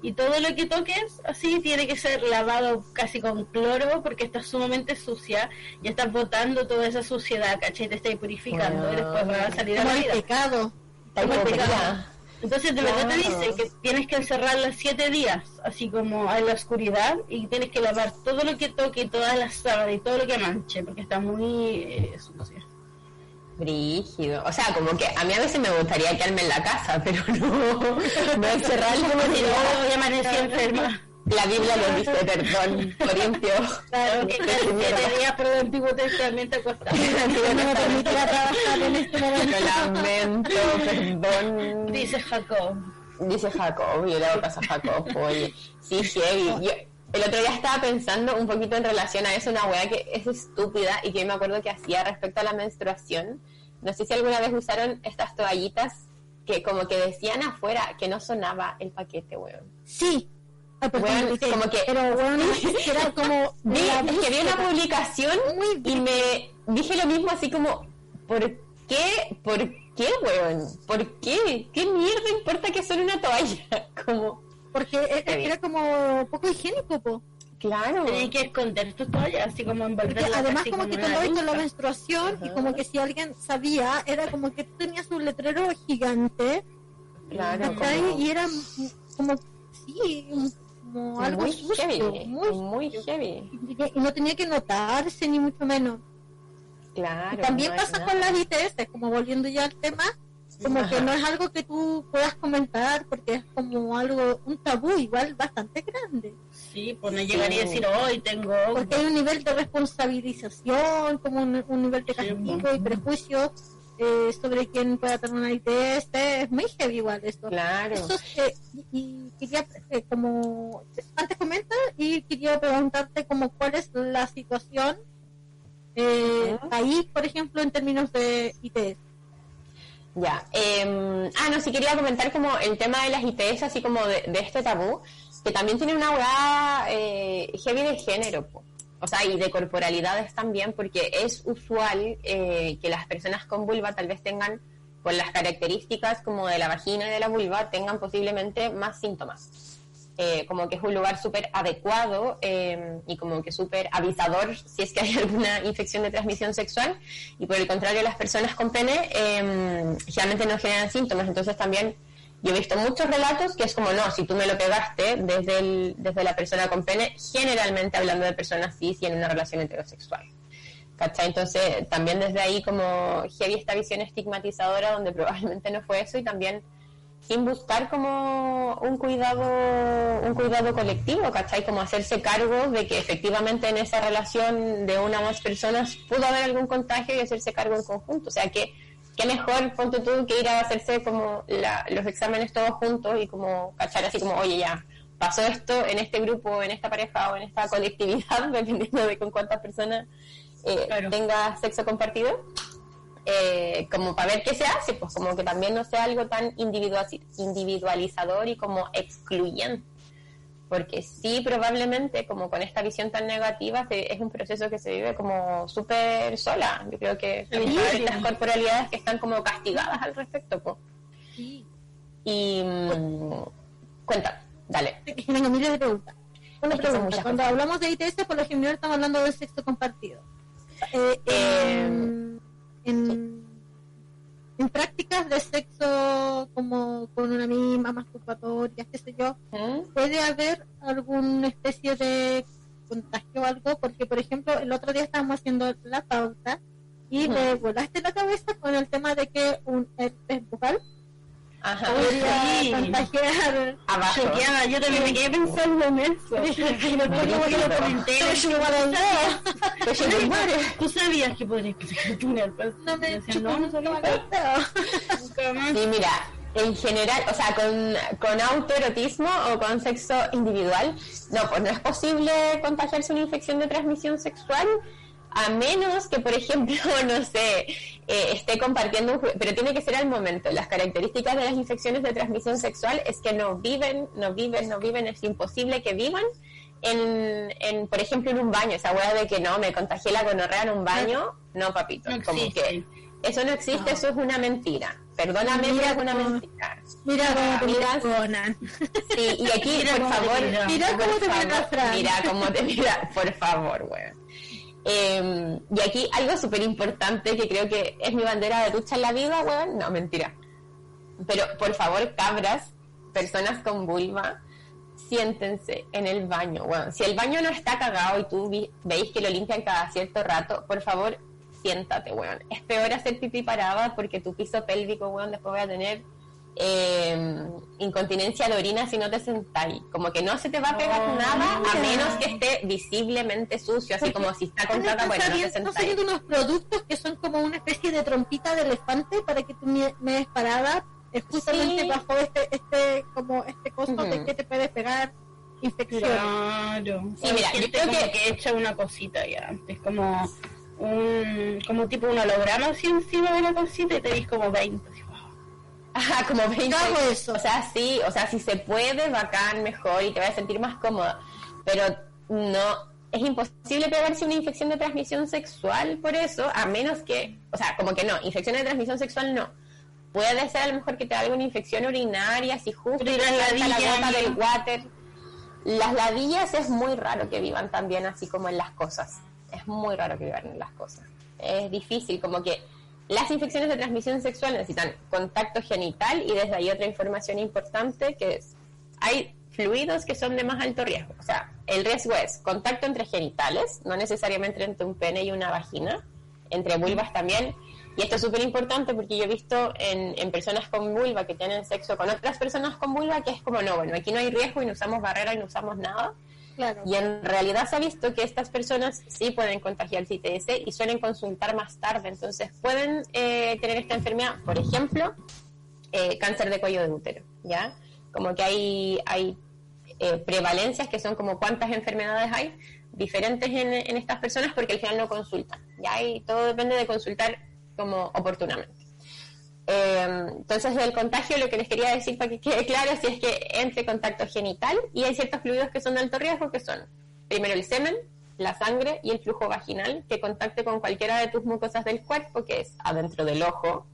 Y todo lo que toques así tiene que ser lavado casi con cloro porque está sumamente sucia y estás botando toda esa suciedad, ¿cachai? Te estás purificando y después va a salir a la el vida. pecado. Como el pecado. Entonces de verdad te Claro. dice que tienes que encerrarla siete días, así como en la oscuridad, y tienes que lavar todo lo que toque, y todas las sábanas y todo lo que manche, porque está muy eh, sucio. Brígido. O sea, como que a mí a veces me gustaría quedarme en la casa, pero no, no encerrarla como si no. luego ya amanecí enferma. La Biblia lo dice, perdón, Corintio. Claro, que siete días por el Antiguo Testamento acostado. No me permitirá trabajar en este momento. Lo lamento, perdón. Dice Jacob. Dice Jacob, yo le hago caso a Jacob, oye. Sí, heavy. Yo, el otro día estaba pensando un poquito en relación a eso, una weá que es estúpida y que me acuerdo que hacía respecto a la menstruación. No sé si alguna vez usaron estas toallitas que como que decían afuera que no sonaba el paquete, weón. Sí. Dije, como que- pero bueno, era como Vi, es que vi una publicación y me dije lo mismo así como, ¿por qué? ¿Por qué, weón? ¿Por qué? ¿Qué mierda importa que suene una toalla? Como, porque e- bien. era como poco higiénico, po. claro. Tienes que esconder tus toallas, así como Porque envolverlas además así como que en te una andabas con la menstruación y Ajá. como que si alguien sabía, era como que tú tenías un letrero gigante, Claro, como- Y era como, sí, como algo muy sucio, heavy, muy, muy heavy. y no tenía que notarse ni mucho menos. Claro. También no pasa nada. con las ITS, como volviendo ya al tema, como que no es algo que tú puedas comentar porque es como algo, un tabú igual bastante grande. Sí, pues no llegaría a decir, hoy tengo... Porque hay un nivel de responsabilización, como un, un nivel de castigo y prejuicio eh, sobre quién pueda tener una ITS, es muy heavy igual esto. Claro. Eso es, eh, y, y quería, eh, como antes comenta, y quería preguntarte como cuál es la situación eh, ahí, por ejemplo, en términos de ITS. Ya. eh, ah, no, sí quería comentar como el tema de las ITS, así como de, este tabú, que también tiene una hueá eh, heavy de género, po. o sea, y de corporalidades también, porque es usual eh, que las personas con vulva tal vez tengan, por las características como de la vagina y de la vulva, tengan posiblemente más síntomas. Eh, como que es un lugar súper adecuado eh, y como que súper avisador si es que hay alguna infección de transmisión sexual. Y por el contrario las personas con pene eh, generalmente no generan síntomas. Entonces también yo he visto muchos relatos que es como no, si tú me lo pegaste desde, el, desde la persona con pene generalmente hablando de personas cis y en una relación heterosexual. ¿cachai? Entonces también desde ahí como heavy esta visión estigmatizadora donde probablemente no fue eso y también sin buscar como un cuidado un cuidado colectivo, ¿cachai? Como hacerse cargo de que efectivamente en esa relación de una o más personas pudo haber algún contagio y hacerse cargo en conjunto. O sea, que qué mejor, ponte tú, que ir a hacerse como la- los exámenes todos juntos y como cachar así como, oye, ya, pasó esto en este grupo, en esta pareja o en esta colectividad, dependiendo de con cuántas personas eh, Claro. tenga sexo compartido eh, como para ver qué se hace, pues como que también no sea algo tan individual- individualizador y como excluyente. Porque sí, probablemente, como con esta visión tan negativa, se- es un proceso que se vive como súper sola. Yo creo que hay Sí. estas corporalidades que están como castigadas al respecto. pues. Sí. Y mm, cuenta, dale. tengo miles de preguntas. Una Es que son pregunta. Cuando cosas. hablamos de ITS, por lo general estamos hablando del sexo compartido. Eh, en, en, en prácticas de sexo como con una misma masturbatoria, qué sé yo, ¿Mm? puede haber alguna especie de contagio o algo, porque por ejemplo el otro día estábamos haciendo la pauta y Ujú. me volaste la cabeza con el tema de que un herpes bucal Ajá. Sí. contagiar Abajo. Choqueada, yo también me quedé pensando en eso. Y no puedo como que lo comenté, Pues. ¿Tú sabías que podrías proteger tu herpes? No me no, no sabía. Sí, mira, en general, o sea, con, con autoerotismo o con sexo individual, no, pues no es posible contagiarse una infección de transmisión sexual a menos que, por ejemplo, no sé, eh, esté compartiendo un pero tiene que ser al momento. Las características de las infecciones de transmisión sexual es que no viven, no viven, no viven, es imposible que vivan en, en por ejemplo, en un baño. Esa hueá de que no, me contagié la gonorrea en un baño, no, papito. No como que eso no existe, eso es una mentira. Perdóname, Mira es una mentira. Mira cómo te. Sí, y aquí, Mira por favor, mira. Mira por cómo te mira. Mira cómo te mira, por favor, weón. Eh, y aquí algo súper importante que creo que es mi bandera de lucha en la vida, weón. No, mentira. Pero por favor, cabras, personas con vulva, siéntense en el baño, weón. Si el baño no está cagado y tú veis que lo limpian cada cierto rato, por favor, siéntate, weón. Es peor hacer pipí parada porque tu piso pélvico, weón, después voy a tener eh, incontinencia de orina si no te sentáis. Como que no se te va a pegar Oh, nada a menos que esté visiblemente sucio, así como si está con caca, bueno, no te sentáis. saliendo unos productos que son como una especie de trompita de elefante para que tú me, me des parada es justamente Sí. bajo este este como este costo de que te puede pegar infección. Claro. Sí, mira, yo creo como que- que... echa una cosita ya. Es como un como tipo un holograma así encima de una cosita y te dis como 20. Como 20. Hago eso. O sea, sí, o sea, si se puede, bacán, mejor y te vas a sentir más cómoda. Pero no, es imposible pegarse una infección de transmisión sexual por eso, a menos que, o sea, como que no, infección de transmisión sexual no. Puede ser a lo mejor que te haga una infección urinaria, si justo y te las salta la ladillas, gota del water. Las ladillas es muy raro que vivan también así como en las cosas. Es muy raro que vivan en las cosas. Es difícil, como que las infecciones de transmisión sexual necesitan contacto genital y desde ahí otra información importante que es, hay fluidos que son de más alto riesgo. O sea, el riesgo es contacto entre genitales, no necesariamente entre un pene y una vagina, entre vulvas también, Y esto es súper importante porque yo he visto en, en personas con vulva que tienen sexo con otras personas con vulva que es como, no, bueno, aquí no hay riesgo y no usamos barrera y no usamos nada. Y en realidad se ha visto que estas personas sí pueden contagiar ITS y suelen consultar más tarde. Entonces pueden eh, tener esta enfermedad, por ejemplo, eh, cáncer de cuello de útero, ¿ya? Como que hay, hay eh, prevalencias que son como cuántas enfermedades hay diferentes en, en estas personas porque al final no consultan, ¿ya? Y todo depende de consultar como oportunamente. Eh, entonces, del contagio, lo que les quería decir para que quede claro, si es que entre contacto genital y hay ciertos fluidos que son de alto riesgo, que son primero el semen, la sangre y el flujo vaginal, que contacte con cualquiera de tus mucosas del cuerpo, que es adentro del ojo,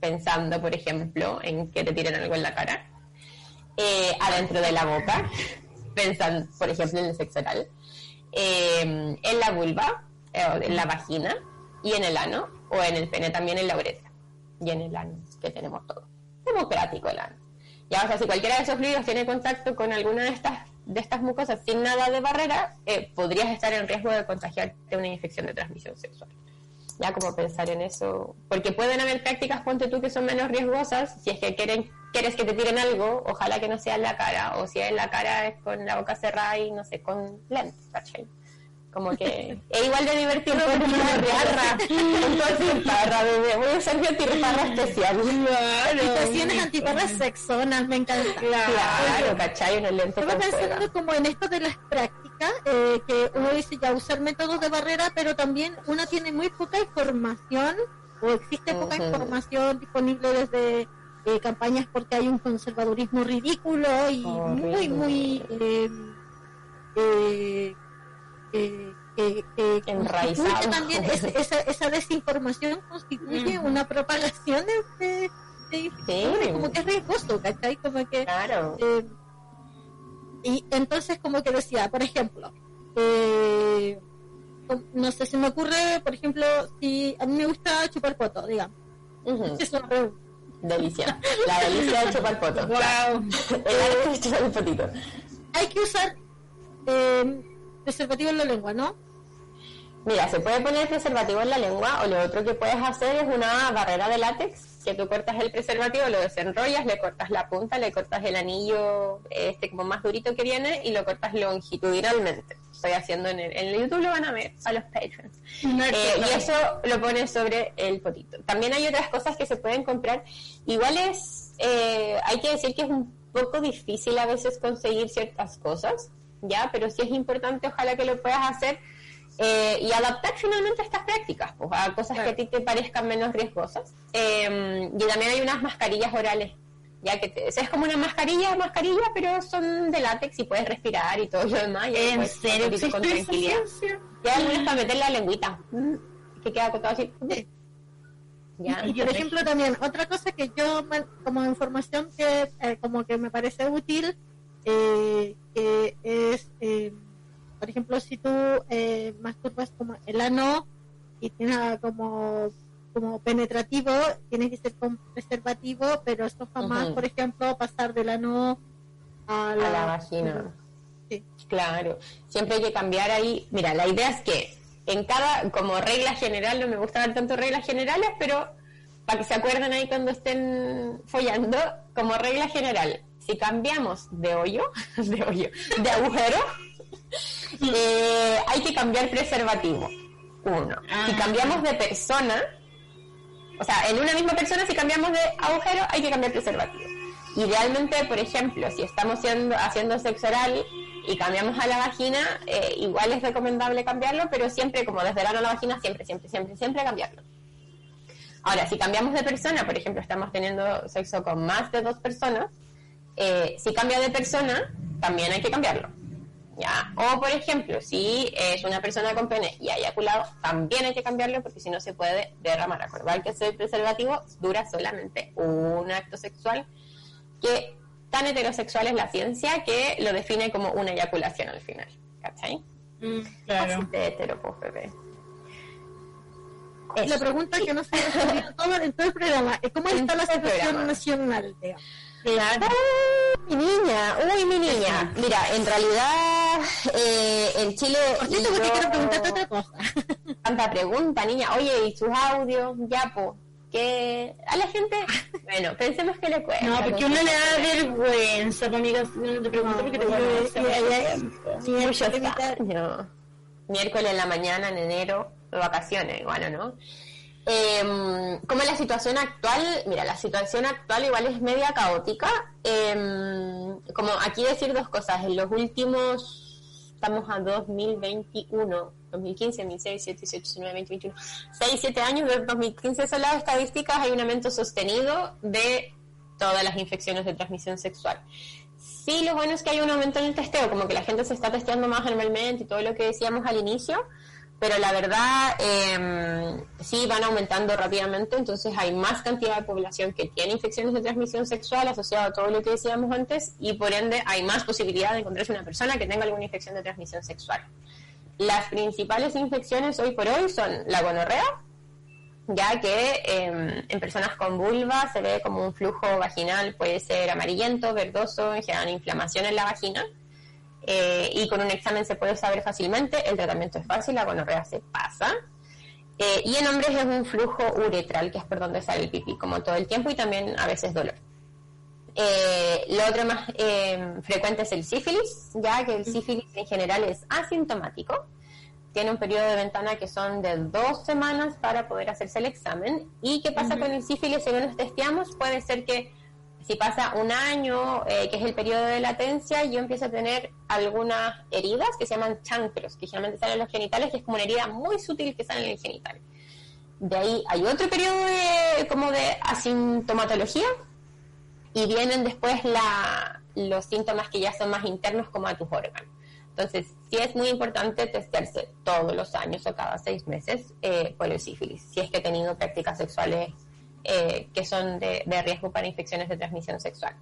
pensando, por ejemplo, en que te tiren algo en la cara, eh, adentro de la boca, pensando, por ejemplo, en el sexo oral, eh, en la vulva, eh, en la vagina y en el ano, o en el pene también en la uretra y en el ano, que tenemos todo. Democrático el ano. Ya, o sea, si cualquiera de esos fluidos tiene contacto con alguna de estas, de estas mucosas sin nada de barrera, eh, podrías estar en riesgo de contagiarte una infección de transmisión sexual. Ya como pensar en eso, porque pueden haber prácticas, ponte tú, que son menos riesgosas, si es que quieren, quieres que te tiren algo, ojalá que no sea en la cara, o si es en la cara es con la boca cerrada y no sé, con lentes, ¿cachai? Como que es igual de divertido como una riarra. Entonces, parra, bebé. Voy a ser mi antiparra especial. Habitaciones antiparras sexonas, me encanta. Claro, ¿cachai? Una lente Estaba pensando como en esto de las prácticas, eh, que uno dice ya usar métodos de barrera, pero también uno tiene muy poca información, o existe poca Ujú. información disponible desde eh, campañas porque hay un conservadurismo ridículo y muy, Horrible. muy... eh, eh, eh, que- que Enraizado. constituye también es- esa, esa desinformación constituye una propagación de, de, de Sí. como que es riesgoso, ¿cachai? Como que Claro. eh, y entonces como que decía, por ejemplo, eh, no sé, se me ocurre, por ejemplo, si a mí me gusta chupar poto, digamos. Ujú. Es una re- Delicia. La delicia de chupar poto. Wow. El arte de chupar el potito. Hay que usar eh, preservativo en la lengua, ¿no? Mira, se puede poner preservativo en la lengua o lo otro que puedes hacer es una barrera de látex, que tú cortas el preservativo, lo desenrollas, le cortas la punta, le cortas el anillo este como más durito que viene y lo cortas longitudinalmente. Estoy haciendo en el, en el YouTube, lo van a ver a los patrons. Eh, y eso lo pones sobre el potito. También hay otras cosas que se pueden comprar. Igual es, eh, hay que decir que es un poco difícil a veces conseguir ciertas cosas, ¿ya? Pero sí es importante, ojalá que lo puedas hacer eh, y adaptar finalmente estas prácticas, pues, a cosas que a ti te parezcan menos riesgosas. Eh, y también hay unas mascarillas orales, ya que te- es como una mascarilla, mascarilla, pero son de látex y puedes respirar y todo lo demás. y ¿En serio con tranquilidad. Y hay algunas para meter la lengüita, que queda acotado así. Ya. Y por ejemplo también, otra cosa que yo, como información que eh, como que me parece útil, eh, que es, eh, por ejemplo, si tú eh, masturbas como el ano y tiene como como penetrativo, tienes que ser con preservativo, pero esto jamás, Ujú. por ejemplo, pasar del ano a la, a la vagina. Sí. Claro, siempre hay que cambiar ahí. Mira, la idea es que en cada, como regla general, no me gusta dar tanto reglas generales, pero para que se acuerden ahí cuando estén follando, como regla general, si cambiamos de hoyo, de hoyo, de agujero, eh, hay que cambiar preservativo. Uno. Si Ah. cambiamos de persona, o sea, en una misma persona, si cambiamos de agujero, hay que cambiar preservativo. Idealmente, por ejemplo, si estamos haciendo, haciendo sexo oral y cambiamos a la vagina, eh, igual es recomendable cambiarlo, pero siempre, como desde el ano a la vagina, siempre, siempre, siempre, siempre cambiarlo. Ahora, si cambiamos de persona, por ejemplo, estamos teniendo sexo con más de dos personas, eh, si cambia de persona, también hay que cambiarlo. ¿ya? O, por ejemplo, si es una persona con pene y ha eyaculado, también hay que cambiarlo porque si no se puede derramar. Acordar que ese preservativo dura solamente un acto sexual, que tan heterosexual es la ciencia que lo define como una eyaculación al final. ¿Cachai? Mm, Así claro. de hetero, pues, bebé. La pregunta que no se ha respondido en todo, en todo el programa es cómo En está la el situación nacional, digamos. Claro. Mi niña, uy, mi niña. Mira, en realidad eh, en Chile. Por cierto, porque yo- quiero preguntarte otra cosa. Tanta pregunta, niña. Oye, ¿y sus audios? Ya, po. Que a la gente. Bueno, pensemos que le cuesta. No, porque uno le da vergüenza, pues, amiga, si no te pregunto porque te años. Miércoles en la mañana, en enero, de vacaciones, igual, ¿o ¿no? Eh, como la situación actual, mira, la situación actual igual es media caótica. Eh, como aquí decir dos cosas, en los últimos, estamos a 2021, 2015, 2016, 17, 18, 19, 20, 21, 6, 7 años, desde 2015 son las estadísticas, hay un aumento sostenido de todas las infecciones de transmisión sexual. Sí, lo bueno es que hay un aumento en el testeo, como que la gente se está testeando más anualmente y todo lo que decíamos al inicio, pero la verdad eh, sí van aumentando rápidamente, entonces hay más cantidad de población que tiene infecciones de transmisión sexual asociado a todo lo que decíamos antes y por ende hay más posibilidad de encontrarse una persona que tenga alguna infección de transmisión sexual. Las principales infecciones hoy por hoy son la gonorrea, ya que eh, en personas con vulva se ve como un flujo vaginal, puede ser amarillento, verdoso, en inflamación en la vagina, eh, y con un examen se puede saber fácilmente, el tratamiento es fácil, la gonorrea se pasa. Eh, y en hombres es un flujo uretral, que es por donde sale el pipí, como todo el tiempo, y también a veces dolor. Eh, lo otro más eh, frecuente es el sífilis, ya que el sífilis en general es asintomático. Tiene un periodo de ventana que son de dos semanas para poder hacerse el examen. ¿Y qué pasa con el sífilis según nos testeamos? Puede ser que si pasa un año, eh, que es el periodo de latencia, yo empiezo a tener algunas heridas que se llaman chancros, que generalmente salen en los genitales, que es como una herida muy sutil que sale en el genital. De ahí hay otro periodo de, como de asintomatología, y vienen después la, los síntomas que ya son más internos como a tus órganos. Entonces, sí es muy importante testearse todos los años o cada seis meses eh, el sífilis, si es que he tenido prácticas sexuales eh, que son de, riesgo para infecciones de transmisión sexual.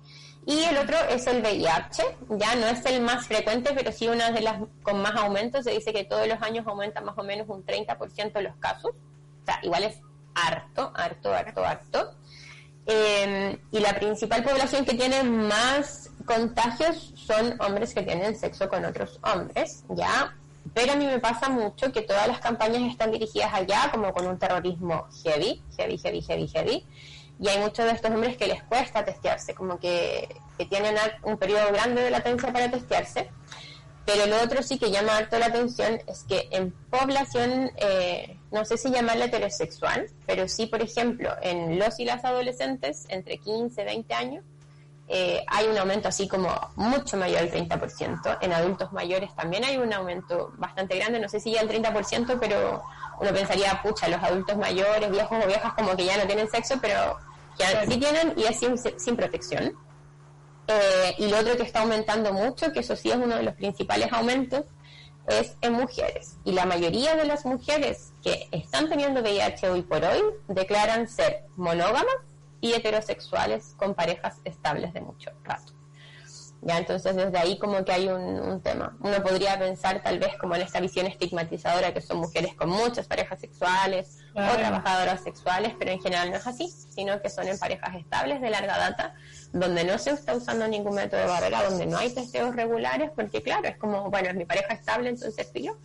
Y el otro es el VIH, ya no es el más frecuente, pero sí una de las con más aumentos, se dice que todos los años aumenta más o menos un 30% los casos, o sea, igual es harto, harto, harto, harto. Eh, y la principal población que tiene más contagios son hombres que tienen sexo con otros hombres, ¿ya? Pero a mí me pasa mucho que todas las campañas están dirigidas allá como con un terrorismo heavy, heavy, heavy, heavy, heavy. Y hay muchos de estos hombres que les cuesta testearse, como que, que tienen un periodo grande de latencia para testearse. Pero lo otro sí que llama harto la atención es que en población, eh, no sé si llamarla heterosexual, pero sí, por ejemplo, en los y las adolescentes entre 15 y 20 años, eh, hay un aumento así como mucho mayor al 30%. En adultos mayores también hay un aumento bastante grande, no sé si ya el 30%, pero uno pensaría, pucha, los adultos mayores, viejos o viejas como que ya no tienen sexo, pero ya sí tienen y es sin, sin protección. Eh, y lo otro que está aumentando mucho, que eso sí es uno de los principales aumentos, es en mujeres. Y la mayoría de las mujeres que están teniendo VIH hoy por hoy declaran ser monógamas y heterosexuales con parejas estables de mucho rato. Ya, entonces desde ahí como que hay un, un, tema. Uno podría pensar tal vez como en esta visión estigmatizadora que son mujeres con muchas parejas sexuales claro. o trabajadoras sexuales, pero en general no es así, sino que son en parejas estables de larga data, donde no se está usando ningún método de barrera, donde no hay testeos regulares, porque claro, es como, bueno, es mi pareja estable, entonces filo.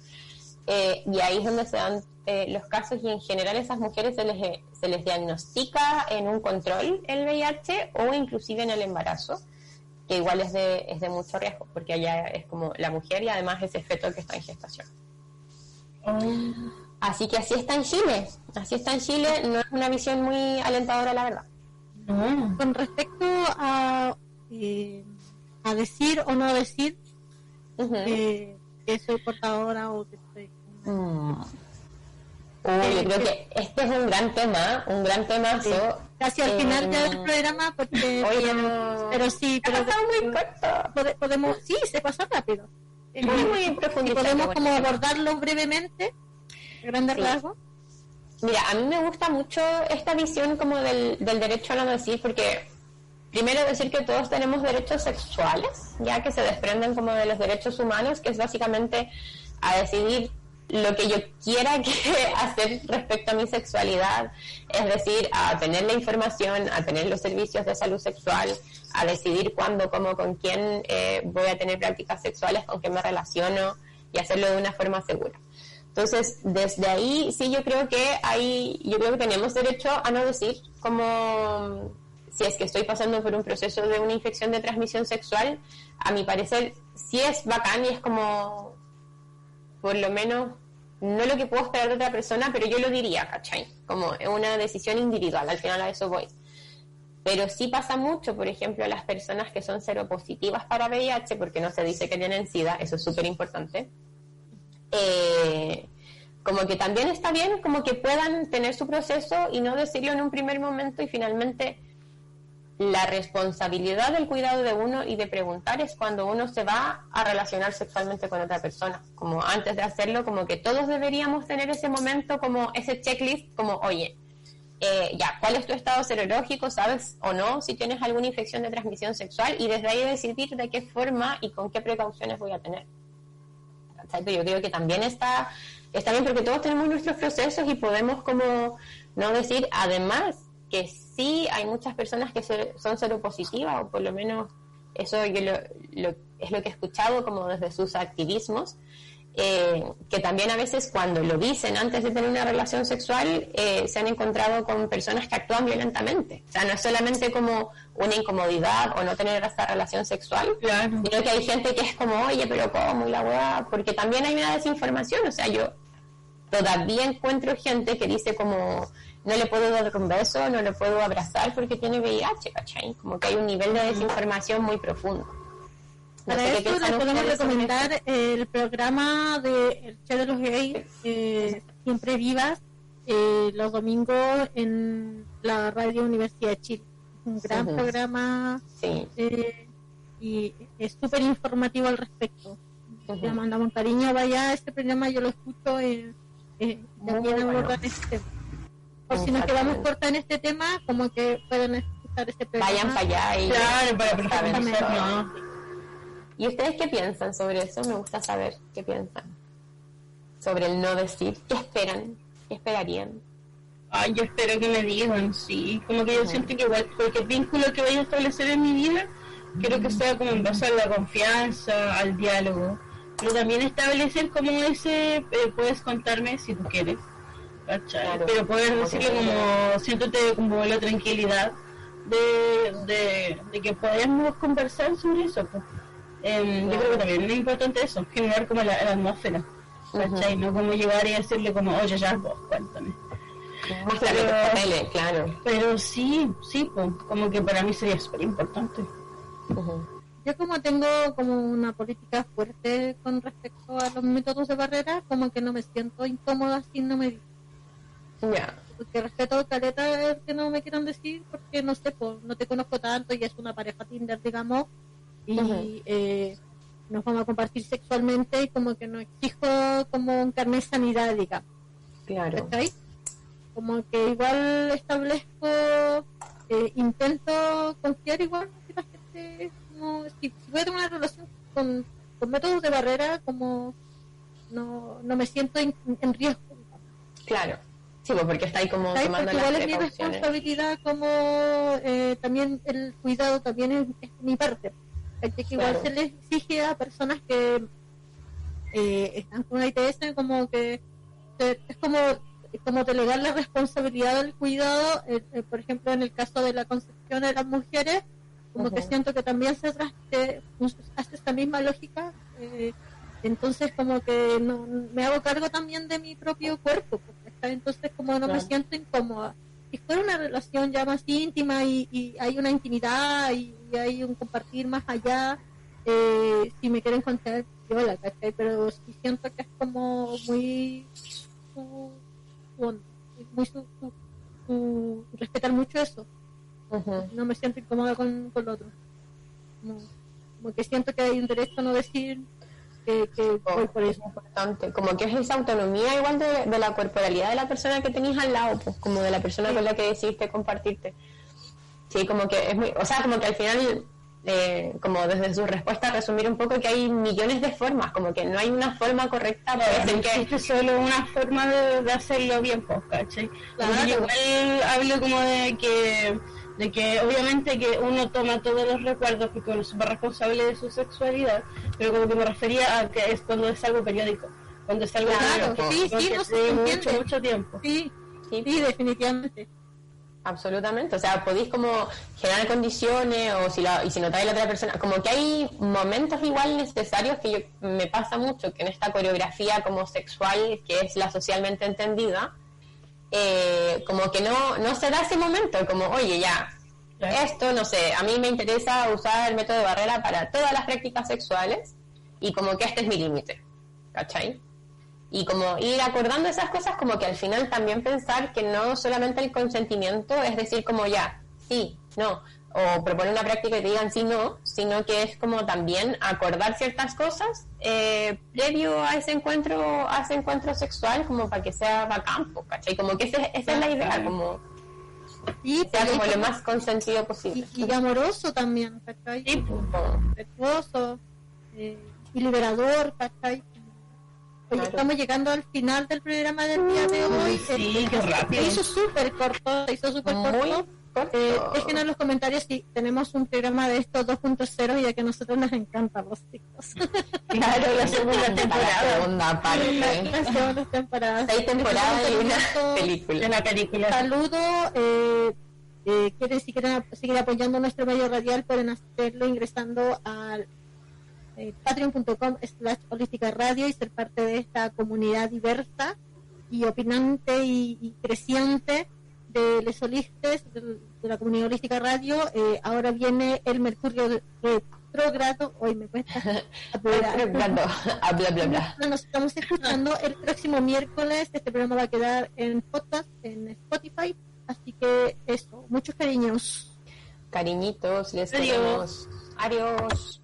Eh, y ahí es donde se dan eh, los casos y en general esas mujeres se les, se les diagnostica en un control el VIH o inclusive en el embarazo que igual es de, es de mucho riesgo, porque allá es como la mujer y además ese feto que está en gestación. Oh. Así que así está en Chile, así está en Chile, no es una visión muy alentadora, la verdad. No. Con respecto a, eh, a decir o no decir uh -huh. eh, que soy portadora o que soy... Mm. Uy, yo creo que este es un gran tema, un gran temazo. Sí. Casi al final Eh, del programa, porque Oye, podemos- pero sí, pero Está muy corto. pode- podemos, sí, se pasó rápido. Muy, muy y profundizante, podemos como abordarlo brevemente, a grandes Sí. rasgos. Mira, a mí me gusta mucho esta visión como del, del derecho a no decir, porque primero decir que todos tenemos derechos sexuales, ya que se desprenden como de los derechos humanos, que es básicamente a decidir lo que yo quiera que hacer respecto a mi sexualidad, es decir, a tener la información, a tener los servicios de salud sexual, a decidir cuándo, cómo, con quién eh, voy a tener prácticas sexuales, con quién me relaciono y hacerlo de una forma segura. Entonces, desde ahí sí yo creo que hay, yo creo que tenemos derecho a no decir como si es que estoy pasando por un proceso de una infección de transmisión sexual, a mi parecer sí es bacán y es como por lo menos no lo que puedo esperar de otra persona, pero yo lo diría, ¿cachai? Como es una decisión individual, al final a eso voy. Pero sí pasa mucho, por ejemplo, las personas que son seropositivas para VIH, porque no se dice que tienen SIDA, eso es súper importante. Eh, como que también está bien como que puedan tener su proceso y no decirlo en un primer momento y finalmente la responsabilidad del cuidado de uno y de preguntar es cuando uno se va a relacionar sexualmente con otra persona. Como antes de hacerlo, como que todos deberíamos tener ese momento, como ese checklist, como, oye, eh, ya, ¿cuál es tu estado serológico? ¿Sabes o no si tienes alguna infección de transmisión sexual? Y desde ahí decidir de qué forma y con qué precauciones voy a tener. Yo creo que también está, está bien porque todos tenemos nuestros procesos y podemos como no decir, además, que sí hay muchas personas que son seropositivas, o por lo menos eso yo lo, es lo que he escuchado como desde sus activismos, eh, que también a veces cuando lo dicen antes de tener una relación sexual eh, se han encontrado con personas que actúan violentamente. O sea, no es solamente como una incomodidad o no tener esta relación sexual, sino que hay gente que es como, oye, pero ¿cómo? Y la weá, porque también hay una desinformación. O sea, yo todavía encuentro gente que dice como no le puedo dar un beso, no le puedo abrazar porque tiene VIH, ¿cachai? Como que hay un nivel de desinformación muy profundo. Para eso le podemos recomendar el programa de El Che de los Gays, eh, Siempre Vivas, eh, los domingos en la Radio Universidad de Chile. Un gran programa eh, y es súper informativo al respecto. Le mandamos cariño, vaya a este programa, yo lo escucho eh, también bueno. este por si nos quedamos cortas en este tema, como que pueden escuchar este programa. Vayan para allá y claro, para ¿Y ustedes qué piensan sobre eso? Me gusta saber qué piensan. Sobre el no decir. ¿Qué esperan? ¿Qué esperarían? Ay, yo espero que me digan, sí. Como que yo siento que igual, porque el vínculo que voy a establecer en mi vida, quiero que sea como en base a la confianza, al diálogo. Pero también establecer como ese, eh, puedes contarme si tú quieres pero poder decirle como, siéntate como la tranquilidad de, de, que podamos conversar sobre eso. Pues. Em, yo creo que también es importante eso, generar como la, atmósfera, ¿cachai? No como llegar y decirle como, oye, ya, vos, cuéntame. Pero, claro. pero sí, sí, pues, como que para mí sería súper importante. Yo como tengo como una política fuerte con respecto a los métodos de barrera, como que no me siento incómoda si no me porque respeto caleta que no me quieran decir porque no sé, pues, no te conozco tanto y es una pareja Tinder, digamos, y eh, nos vamos a compartir sexualmente y como que no exijo como un carnet de sanidad, digamos. Claro. Como que igual establezco, eh, intento confiar igual que la gente, como, si, voy a tener una relación con, métodos de barrera, como no, no me siento en riesgo. Claro. Sí, pues, porque está ahí como tomando igual es mi responsabilidad como eh, también el cuidado también es, mi parte. Que igual se le exige a personas que eh, están con una ITS como que es como como delegar la responsabilidad del cuidado, eh, por ejemplo en el caso de la concepción de las mujeres, como que siento que también se hace esta misma lógica, entonces como que no, me hago cargo también de mi propio cuerpo. Entonces como no me siento incómoda. Si fuera una relación ya más íntima y, hay una intimidad y, hay un compartir más allá, eh, si me quieren contar, yo la ¿cachai? Pero si siento que es como muy muy su, respetar mucho eso. No me siento incómoda con, con lo otro. como que siento que hay un derecho a no decir que, por eso. importante. Como que es esa autonomía igual de, la corporalidad de la persona que tenéis al lado, pues como de la persona con la que decidiste compartirte. Sí, como que es muy, o sea, como que al final eh, como desde su respuesta, resumir un poco que hay millones de formas, como que no hay una forma correcta para Claro, decir no que existe solo una forma de, de hacerlo bien, pues, ¿cachai? Claro. Igual hablo como de que, de que obviamente que uno toma todos los recuerdos porque uno es súper responsable de su sexualidad, pero como que me refería a que es cuando es algo periódico, cuando es algo Claro, periódico, sí, sí, no se mucho, mucho tiempo. Sí, Sí. sí, definitivamente. Absolutamente, o sea, podéis como generar condiciones o si la, y si notáis a la otra persona, como que hay momentos igual necesarios que yo, me pasa mucho que en esta coreografía como sexual, que es la socialmente entendida, eh, como que no, no se da ese momento, como, oye, ya, esto, no sé, a mí me interesa usar el método de barrera para todas las prácticas sexuales y como que este es mi límite, ¿cachai? Y como ir acordando esas cosas, como que al final también pensar que no solamente el consentimiento es decir como ya, sí, no, o proponer una práctica y te digan sí, no, sino que es como también acordar ciertas cosas eh, previo a ese encuentro, a ese encuentro sexual, como para que sea bacán, pues, ¿cachai? Como que ese- esa es la idea, como Sí, sea como lo más consentido posible. y, y amoroso también, ¿cachai? Sí, pues. Respetuoso eh, y liberador, ¿cachai? Claro. estamos llegando al final del programa del día de hoy. sí, Eh, rápido. Se hizo súper corto, se hizo súper corto. Eh, déjenos en los comentarios si tenemos un programa de estos 2.0, ya que a nosotros nos encantan los chicos. Claro, la segunda La temporada segunda parte. Las segundas temporadas. Seis temporadas y una película. la película. Saludo. Eh, eh, quieren, si quieren seguir apoyando nuestro medio radial, pueden hacerlo ingresando al eh, patreon.com slash holística radio y ser parte de esta comunidad diversa y opinante y, y creciente de les holistes del- de, la comunidad holística radio. Eh, ahora viene el Mercurio retrógrado. Hoy me cuesta apurar. Bla, bla, bla. Nos estamos escuchando el próximo miércoles. Este programa va a quedar en podcast, en Spotify. Así que eso, muchos cariños. Cariñitos, les Adiós. queremos. Adiós.